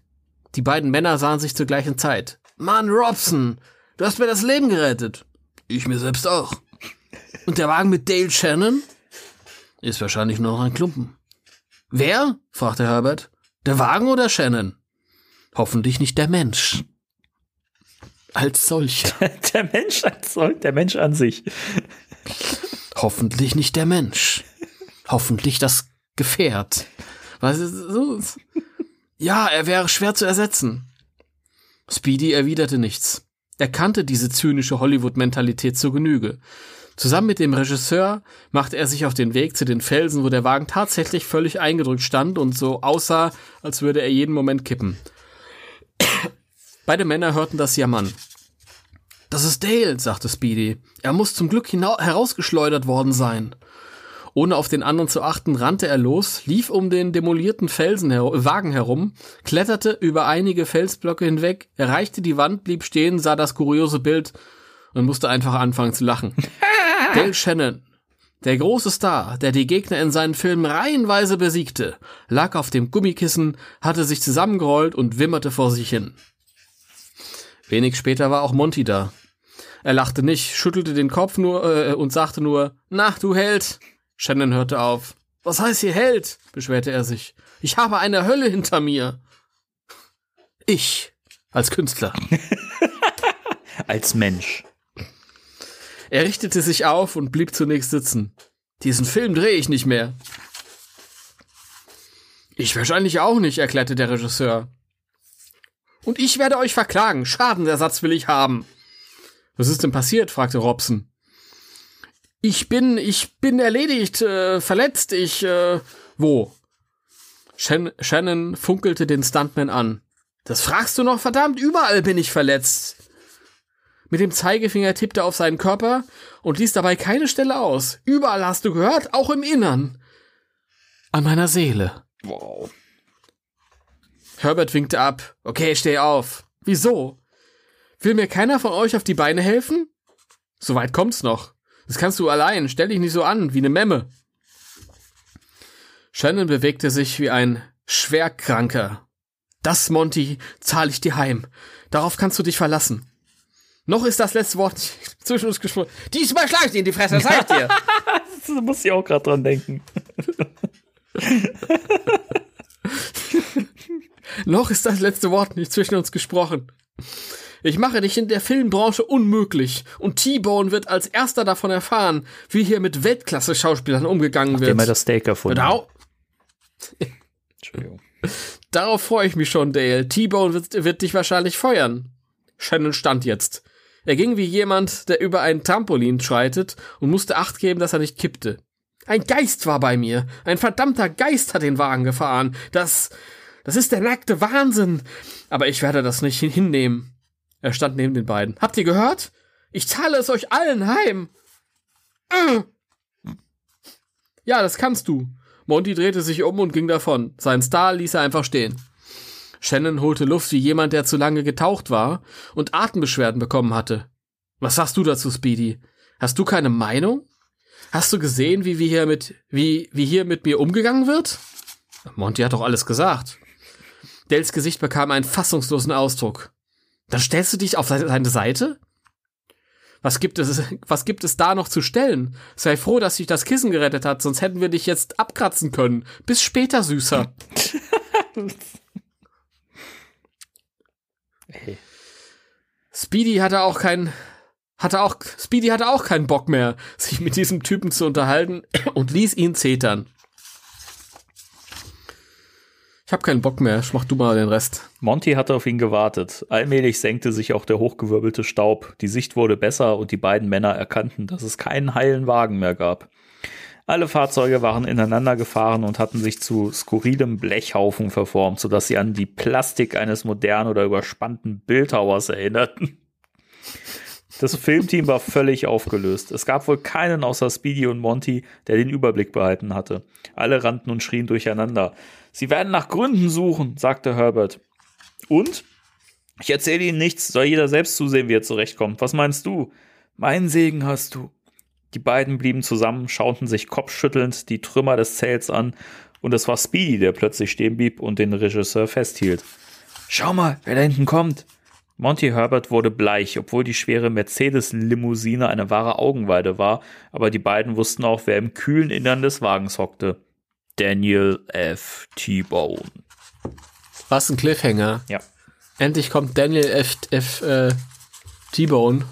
Die beiden Männer sahen sich zur gleichen Zeit. Mann, Robson, du hast mir das Leben gerettet. Ich mir selbst auch. Und der Wagen mit Dale Shannon? Ist wahrscheinlich nur noch ein Klumpen. Wer? fragte Herbert. Der Wagen oder Shannon? Hoffentlich nicht der Mensch. Als solcher. Der Mensch als soll, der Mensch an sich. Hoffentlich nicht der Mensch. Hoffentlich das Gefährt. Was ist so? Ja, er wäre schwer zu ersetzen. Speedy erwiderte nichts. Er kannte diese zynische Hollywood-Mentalität zur Genüge. Zusammen mit dem Regisseur machte er sich auf den Weg zu den Felsen, wo der Wagen tatsächlich völlig eingedrückt stand und so aussah, als würde er jeden Moment kippen. Beide Männer hörten das Jammern. Das ist Dale, sagte Speedy. Er muss zum Glück herausgeschleudert worden sein. Ohne auf den anderen zu achten, rannte er los, lief um den demolierten Felsen her Wagen herum, kletterte über einige Felsblöcke hinweg, erreichte die Wand, blieb stehen, sah das kuriose Bild und musste einfach anfangen zu lachen. Dale Shannon, der große Star, der die Gegner in seinen Filmen reihenweise besiegte, lag auf dem Gummikissen, hatte sich zusammengerollt und wimmerte vor sich hin. Wenig später war auch Monty da. Er lachte nicht, schüttelte den Kopf nur äh, und sagte nur, na, du Held. Shannon hörte auf. Was heißt hier Held? beschwerte er sich. Ich habe eine Hölle hinter mir. Ich als Künstler. Als Mensch. Er richtete sich auf und blieb zunächst sitzen. Diesen Film drehe ich nicht mehr. Ich wahrscheinlich auch nicht, erklärte der Regisseur. Und ich werde euch verklagen. Schadenersatz will ich haben. Was ist denn passiert? fragte Robson. Ich bin, ich bin erledigt, äh, verletzt, ich, äh, wo? Shan Shannon funkelte den Stuntman an. Das fragst du noch, verdammt, überall bin ich verletzt. Mit dem Zeigefinger tippte er auf seinen Körper und ließ dabei keine Stelle aus. Überall hast du gehört, auch im Innern. An meiner Seele. Wow. Herbert winkte ab. Okay, steh auf. Wieso? Will mir keiner von euch auf die Beine helfen? Soweit kommt's noch. Das kannst du allein. Stell dich nicht so an, wie ne Memme. Shannon bewegte sich wie ein Schwerkranker. Das, Monty, zahle ich dir heim. Darauf kannst du dich verlassen. Noch ist das letzte Wort zwischen uns gesprochen. Diesmal schlag ich dir in die Fresse, sag ich dir. Da muss ich auch gerade dran denken. Noch ist das letzte Wort nicht zwischen uns gesprochen. Ich mache dich in der Filmbranche unmöglich und T-Bone wird als erster davon erfahren, wie hier mit Weltklasse-Schauspielern umgegangen Nachdem wird. er das Steak erfunden Dau Entschuldigung. Darauf freue ich mich schon, Dale. T-Bone wird, wird dich wahrscheinlich feuern. Shannon stand jetzt. Er ging wie jemand, der über ein Trampolin schreitet und musste Acht geben, dass er nicht kippte. Ein Geist war bei mir. Ein verdammter Geist hat den Wagen gefahren. Das, das ist der nackte Wahnsinn. Aber ich werde das nicht hin- hinnehmen. Er stand neben den beiden. Habt ihr gehört? Ich zahle es euch allen heim. Äh. Ja, das kannst du. Monty drehte sich um und ging davon. Sein Star ließ er einfach stehen. Shannon holte Luft wie jemand, der zu lange getaucht war und Atembeschwerden bekommen hatte. Was sagst du dazu, Speedy? Hast du keine Meinung? Hast du gesehen, wie wir hier mit, wie, wie hier mit mir umgegangen wird? Monty hat doch alles gesagt. Dells Gesicht bekam einen fassungslosen Ausdruck. Dann stellst du dich auf se- seine Seite? Was gibt es, was gibt es da noch zu stellen? Sei froh, dass sich das Kissen gerettet hat, sonst hätten wir dich jetzt abkratzen können. Bis später, Süßer. Ey. Speedy hatte auch kein, hatte auch, Speedy hatte auch keinen Bock mehr, sich mit diesem Typen zu unterhalten und ließ ihn zetern. Ich hab keinen Bock mehr, mach du mal den Rest. Monty hatte auf ihn gewartet. Allmählich senkte sich auch der hochgewirbelte Staub. Die Sicht wurde besser und die beiden Männer erkannten, dass es keinen heilen Wagen mehr gab. Alle Fahrzeuge waren ineinander gefahren und hatten sich zu skurrilem Blechhaufen verformt, sodass sie an die Plastik eines modernen oder überspannten Bildhauers erinnerten. Das Filmteam war völlig aufgelöst. Es gab wohl keinen außer Speedy und Monty, der den Überblick behalten hatte. Alle rannten und schrien durcheinander. Sie werden nach Gründen suchen, sagte Herbert. Und? Ich erzähle Ihnen nichts, soll jeder selbst zusehen, wie er zurechtkommt. Was meinst du? Mein Segen hast du. Die beiden blieben zusammen, schauten sich kopfschüttelnd die Trümmer des Zelts an, und es war Speedy, der plötzlich stehen blieb und den Regisseur festhielt. Schau mal, wer da hinten kommt. Monty Herbert wurde bleich, obwohl die schwere Mercedes-Limousine eine wahre Augenweide war, aber die beiden wussten auch, wer im kühlen Innern des Wagens hockte. Daniel F. T-Bone. Was ein Cliffhanger. Ja. Endlich kommt Daniel F. F. Äh, T-Bone,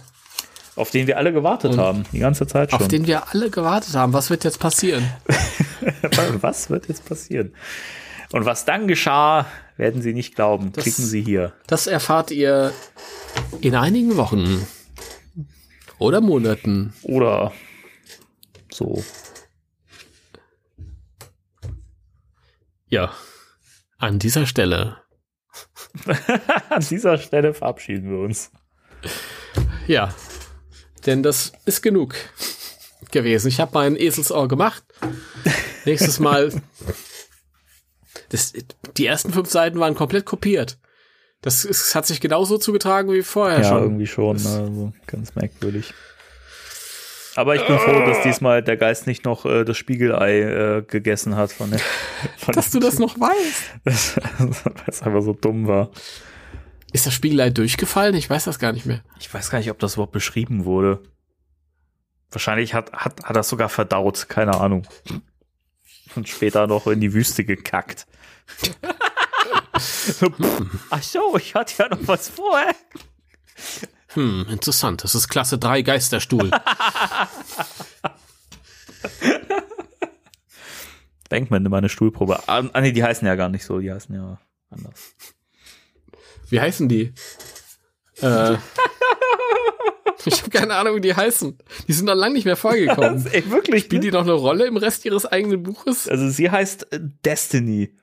Auf den wir alle gewartet Und- haben, die ganze Zeit schon. auf den wir alle gewartet haben. Was wird jetzt passieren? was wird jetzt passieren? Und was dann geschah, werden Sie nicht glauben. Das- Klicken Sie hier. Das erfahrt ihr in einigen Wochen. Oder Monaten. Oder so. Ja. An dieser Stelle. An dieser Stelle verabschieden wir uns. Ja. Denn das ist genug. gewesen. Ich habe mein Eselsohr gemacht. Nächstes Mal. Das, die ersten fünf Seiten waren komplett kopiert. Das, es hat sich genauso zugetragen wie vorher Ja, schon. irgendwie schon. ne, Also ganz merkwürdig. Aber ich bin froh, dass diesmal der Geist nicht noch äh, das Spiegelei äh, gegessen hat von der. Von Dass du das noch weißt. das, weil es einfach so dumm war. Ist das Spiegelei durchgefallen? Ich weiß das gar nicht mehr. Ich weiß gar nicht, ob das überhaupt beschrieben wurde. Wahrscheinlich hat, hat, hat das sogar verdaut, keine Ahnung. Und später noch in die Wüste gekackt. Ach so, ich hatte ja noch was vor. Hm, interessant. Das ist Klasse 3 Geisterstuhl. Bankman immer eine Stuhlprobe. Ah, ah, nee, die heißen ja gar nicht so, die heißen ja anders. Wie heißen die? Äh, ich habe keine Ahnung, wie die heißen. Die sind noch lange nicht mehr vorgekommen. Ey, wirklich? Spielen die noch eine Rolle im Rest ihres eigenen Buches? Also sie heißt äh, Destiny.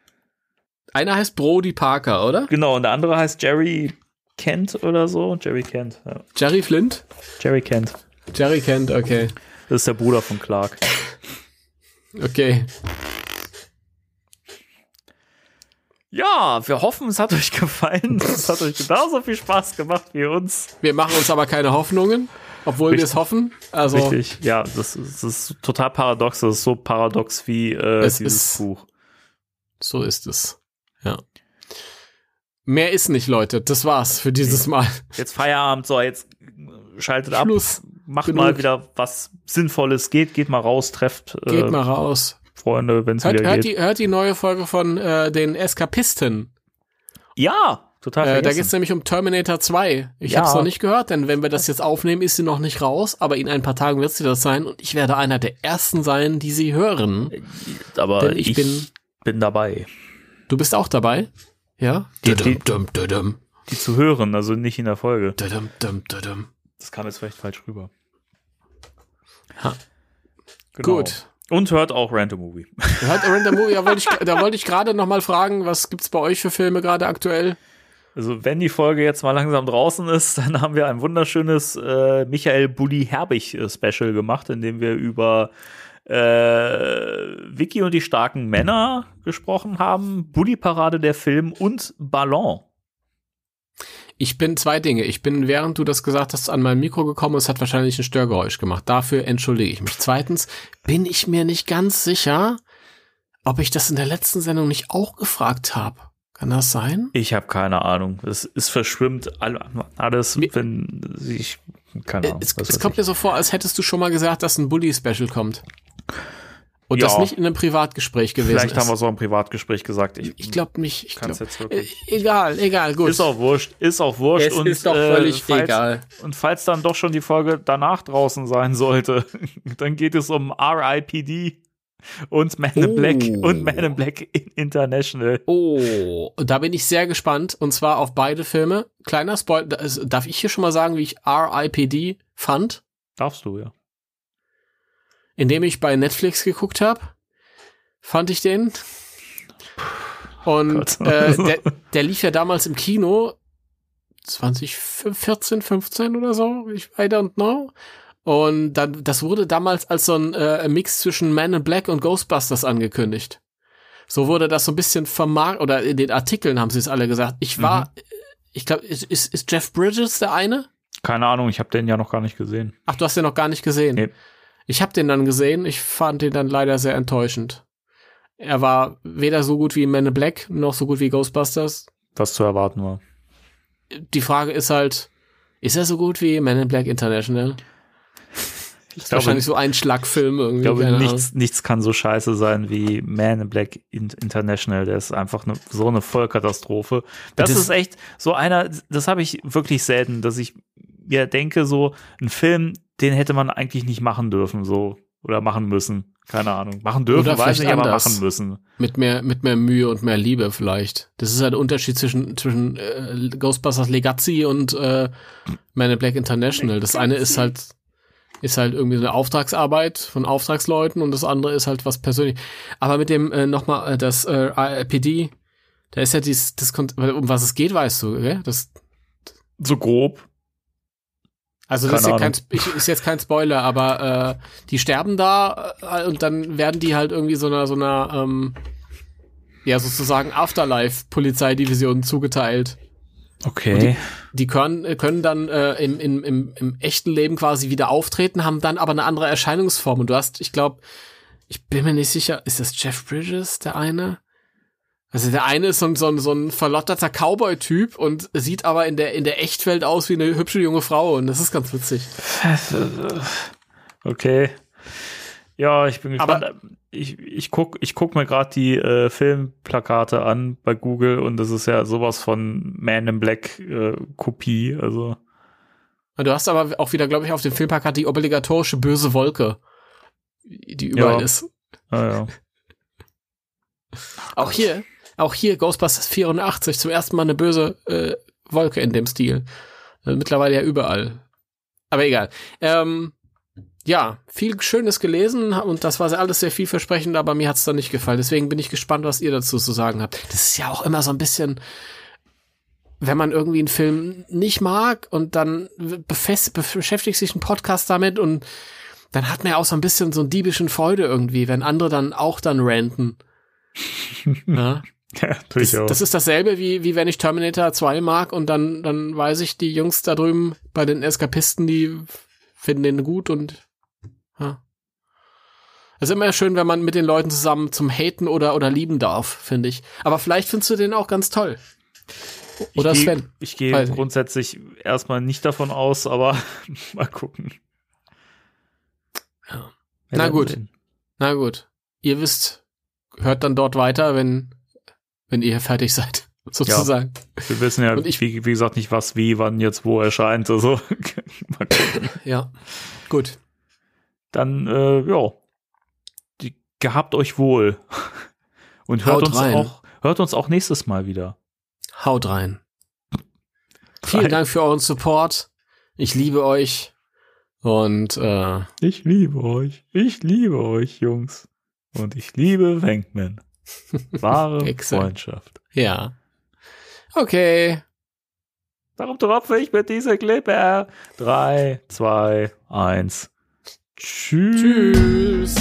Einer heißt Brody Parker, oder? Genau, und der andere heißt Jerry Kent oder so. Jerry Kent. Ja. Jerry Flint? Jerry Kent. Jerry Kent, okay. Das ist der Bruder von Clark. Okay. Ja, wir hoffen, es hat euch gefallen. Es hat euch genauso viel Spaß gemacht wie uns. Wir machen uns aber keine Hoffnungen, obwohl wir es hoffen. Also, Richtig, ja, das ist, das ist total paradox. Das ist so paradox wie äh, Es dieses ist- Buch. so ist es. Ja. Mehr ist nicht, Leute. Das war's für dieses Mal. Jetzt Feierabend, so, jetzt schaltet ab. Schluss. Macht Genug. mal wieder was Sinnvolles. Geht, geht mal raus, trefft Geht äh, mal raus. Freunde, wenn es Hört, wieder hört, geht. die, hört die neue Folge von äh, den Eskapisten. ja, total Äh, da vergessen. geht's nämlich um Terminator 2. Ich Ja. hab's noch nicht gehört, denn wenn wir das jetzt aufnehmen, ist sie noch nicht raus, aber in ein paar Tagen wird sie das sein und ich werde einer der ersten sein, die sie hören. Aber Denn ich, ich, bin. bin dabei. Du bist auch dabei? Ja? Die- die- Die zu hören, also nicht in der Folge. Das kam jetzt vielleicht falsch rüber. Ha. Genau. Gut. Und hört auch Random Movie. Hört Random Movie, da wollte ich, da wollte ich gerade noch mal fragen, was gibt's bei euch für Filme gerade aktuell? Also wenn die Folge jetzt mal langsam draußen ist, dann haben wir ein wunderschönes äh, Michael Bulli Herbig äh, Special gemacht, in dem wir über äh, Vicky und die starken Männer gesprochen haben, Bulli Parade der Film und Ballon. Ich bin zwei Dinge. Ich bin, während du das gesagt hast, an mein Mikro gekommen und es hat wahrscheinlich ein Störgeräusch gemacht. Dafür entschuldige ich mich. Zweitens bin ich mir nicht ganz sicher, ob ich das in der letzten Sendung nicht auch gefragt habe. Kann das sein? Ich habe keine Ahnung. Es, es verschwimmt all, alles, wenn ich keine Ahnung. es es kommt mir so vor, als hättest du schon mal gesagt, dass ein Bully-Special kommt. Und Ja. das nicht in einem Privatgespräch gewesen Vielleicht ist. haben wir es auch im Privatgespräch gesagt. Ich, ich glaube nicht. Ich glaub, jetzt wirklich- äh, egal, egal, gut. Ist auch wurscht, ist auch wurscht. Es und, ist doch äh, völlig falls, egal. Und falls dann doch schon die Folge danach draußen sein sollte, dann geht es um RIPD und Man in Oh. Black und Man in Black International. Oh, da bin ich sehr gespannt. Und zwar auf beide Filme. Kleiner Spoiler, also darf ich hier schon mal sagen, wie ich R.I.P.D. fand? Darfst du, ja. Indem ich bei Netflix geguckt habe, fand ich den. Und äh, der, der lief ja damals im Kino 2014, 15 oder so. Ich I don't know. Und dann, das wurde damals als so ein äh, Mix zwischen Man in Black und Ghostbusters angekündigt. So wurde das so ein bisschen vermarkt, oder in den Artikeln haben sie es alle gesagt. Ich war, ich glaube, ist, ist, ist Jeff Bridges der eine? Keine Ahnung, ich habe den ja noch gar nicht gesehen. Ach, du hast den noch gar nicht gesehen. Nee. Ich habe den dann gesehen. Ich fand den dann leider sehr enttäuschend. Er war weder so gut wie Man in Black noch so gut wie Ghostbusters. Was zu erwarten war. Die Frage ist halt, ist er so gut wie Man in Black International? Ich Wahrscheinlich so ein Schlagfilm irgendwie. Ich glaube, nichts, nichts kann so scheiße sein wie Man in Black in International. Der ist einfach ne, so eine Vollkatastrophe. Das, Das- ist echt so einer, das habe ich wirklich selten, dass ich mir denke, so ein Film, den hätte man eigentlich nicht machen dürfen, so oder machen müssen. Keine Ahnung. Machen dürfen, Oder weiß nicht, aber anders. machen müssen. Mit mehr, mit mehr Mühe und mehr Liebe vielleicht. Das ist halt der Unterschied zwischen, zwischen äh, Ghostbusters Legacy und äh, Man in Black International. Das eine ist halt, ist halt irgendwie so eine Auftragsarbeit von Auftragsleuten und das andere ist halt was persönlich. Aber mit dem äh, nochmal, äh, das äh, RPD, da ist ja dies, das, um was es geht, weißt du, gell? Das, So grob. Also das ist, ja kein, ist, jetzt kein Spoiler, aber äh, die sterben da äh, und dann werden die halt irgendwie so einer so einer ähm, ja sozusagen Afterlife-Polizeidivision zugeteilt. Okay. Die, die, können, können dann äh, im, im, im, im echten Leben quasi wieder auftreten, haben dann aber eine andere Erscheinungsform. Und du hast, ich glaube, ich bin mir nicht sicher, ist das Jeff Bridges, der eine? Also der eine ist so ein, so ein, so ein verlotterter Cowboy-Typ und sieht aber in der, in der Echtwelt aus wie eine hübsche junge Frau und das ist ganz witzig. Okay. Ja, ich bin gespannt. Aber ich, ich guck, ich guck mir gerade die äh, Filmplakate an bei Google und das ist ja sowas von Man in Black äh, Kopie, also. Du hast aber auch wieder, glaube ich, auf dem Filmplakat die obligatorische böse Wolke, die überall ja. ist. Ah, ja. auch hier, auch hier Ghostbusters 84 zum ersten Mal eine böse äh, Wolke in dem Stil. Äh, mittlerweile ja überall. Aber egal. Ähm, ja, viel Schönes gelesen und das war alles sehr vielversprechend, aber mir hat's dann nicht gefallen. Deswegen bin ich gespannt, was ihr dazu zu sagen habt. Das ist ja auch immer so ein bisschen, wenn man irgendwie einen Film nicht mag und dann befest, beschäftigt sich ein Podcast damit und dann hat man ja auch so ein bisschen so einen diebischen Freude irgendwie, wenn andere dann auch dann ranten. ja? Ja, das, das, ist dasselbe, wie, wie wenn ich Terminator 2 mag und dann, dann weiß ich, die Jungs da drüben bei den Eskapisten, die finden den gut und ja. Es ist immer schön, wenn man mit den Leuten zusammen zum Haten oder, oder lieben darf, finde ich. Aber vielleicht findest du den auch ganz toll. Oder ich Sven. Ich gehe grundsätzlich erstmal nicht davon aus, aber mal gucken. Ja. Na gut. Na gut. Ihr wisst, hört dann dort weiter, wenn, wenn ihr fertig seid, sozusagen. Ja. Wir wissen ja, ich, wie, wie gesagt, nicht was, wie, wann jetzt wo erscheint. Also. Ja. Gut dann äh, ja, die, gehabt euch wohl und hört Haut uns rein. auch hört uns auch nächstes Mal wieder. Haut rein. Vielen Dank für euren Support. Ich liebe euch und äh, ich liebe euch. Ich liebe euch, Jungs. Und ich liebe Wenkman. Wahre Freundschaft. Ja. Okay. Warum tropfe ich mit dieser Klippe? Drei, zwei, eins. Tschüss. Tschüss.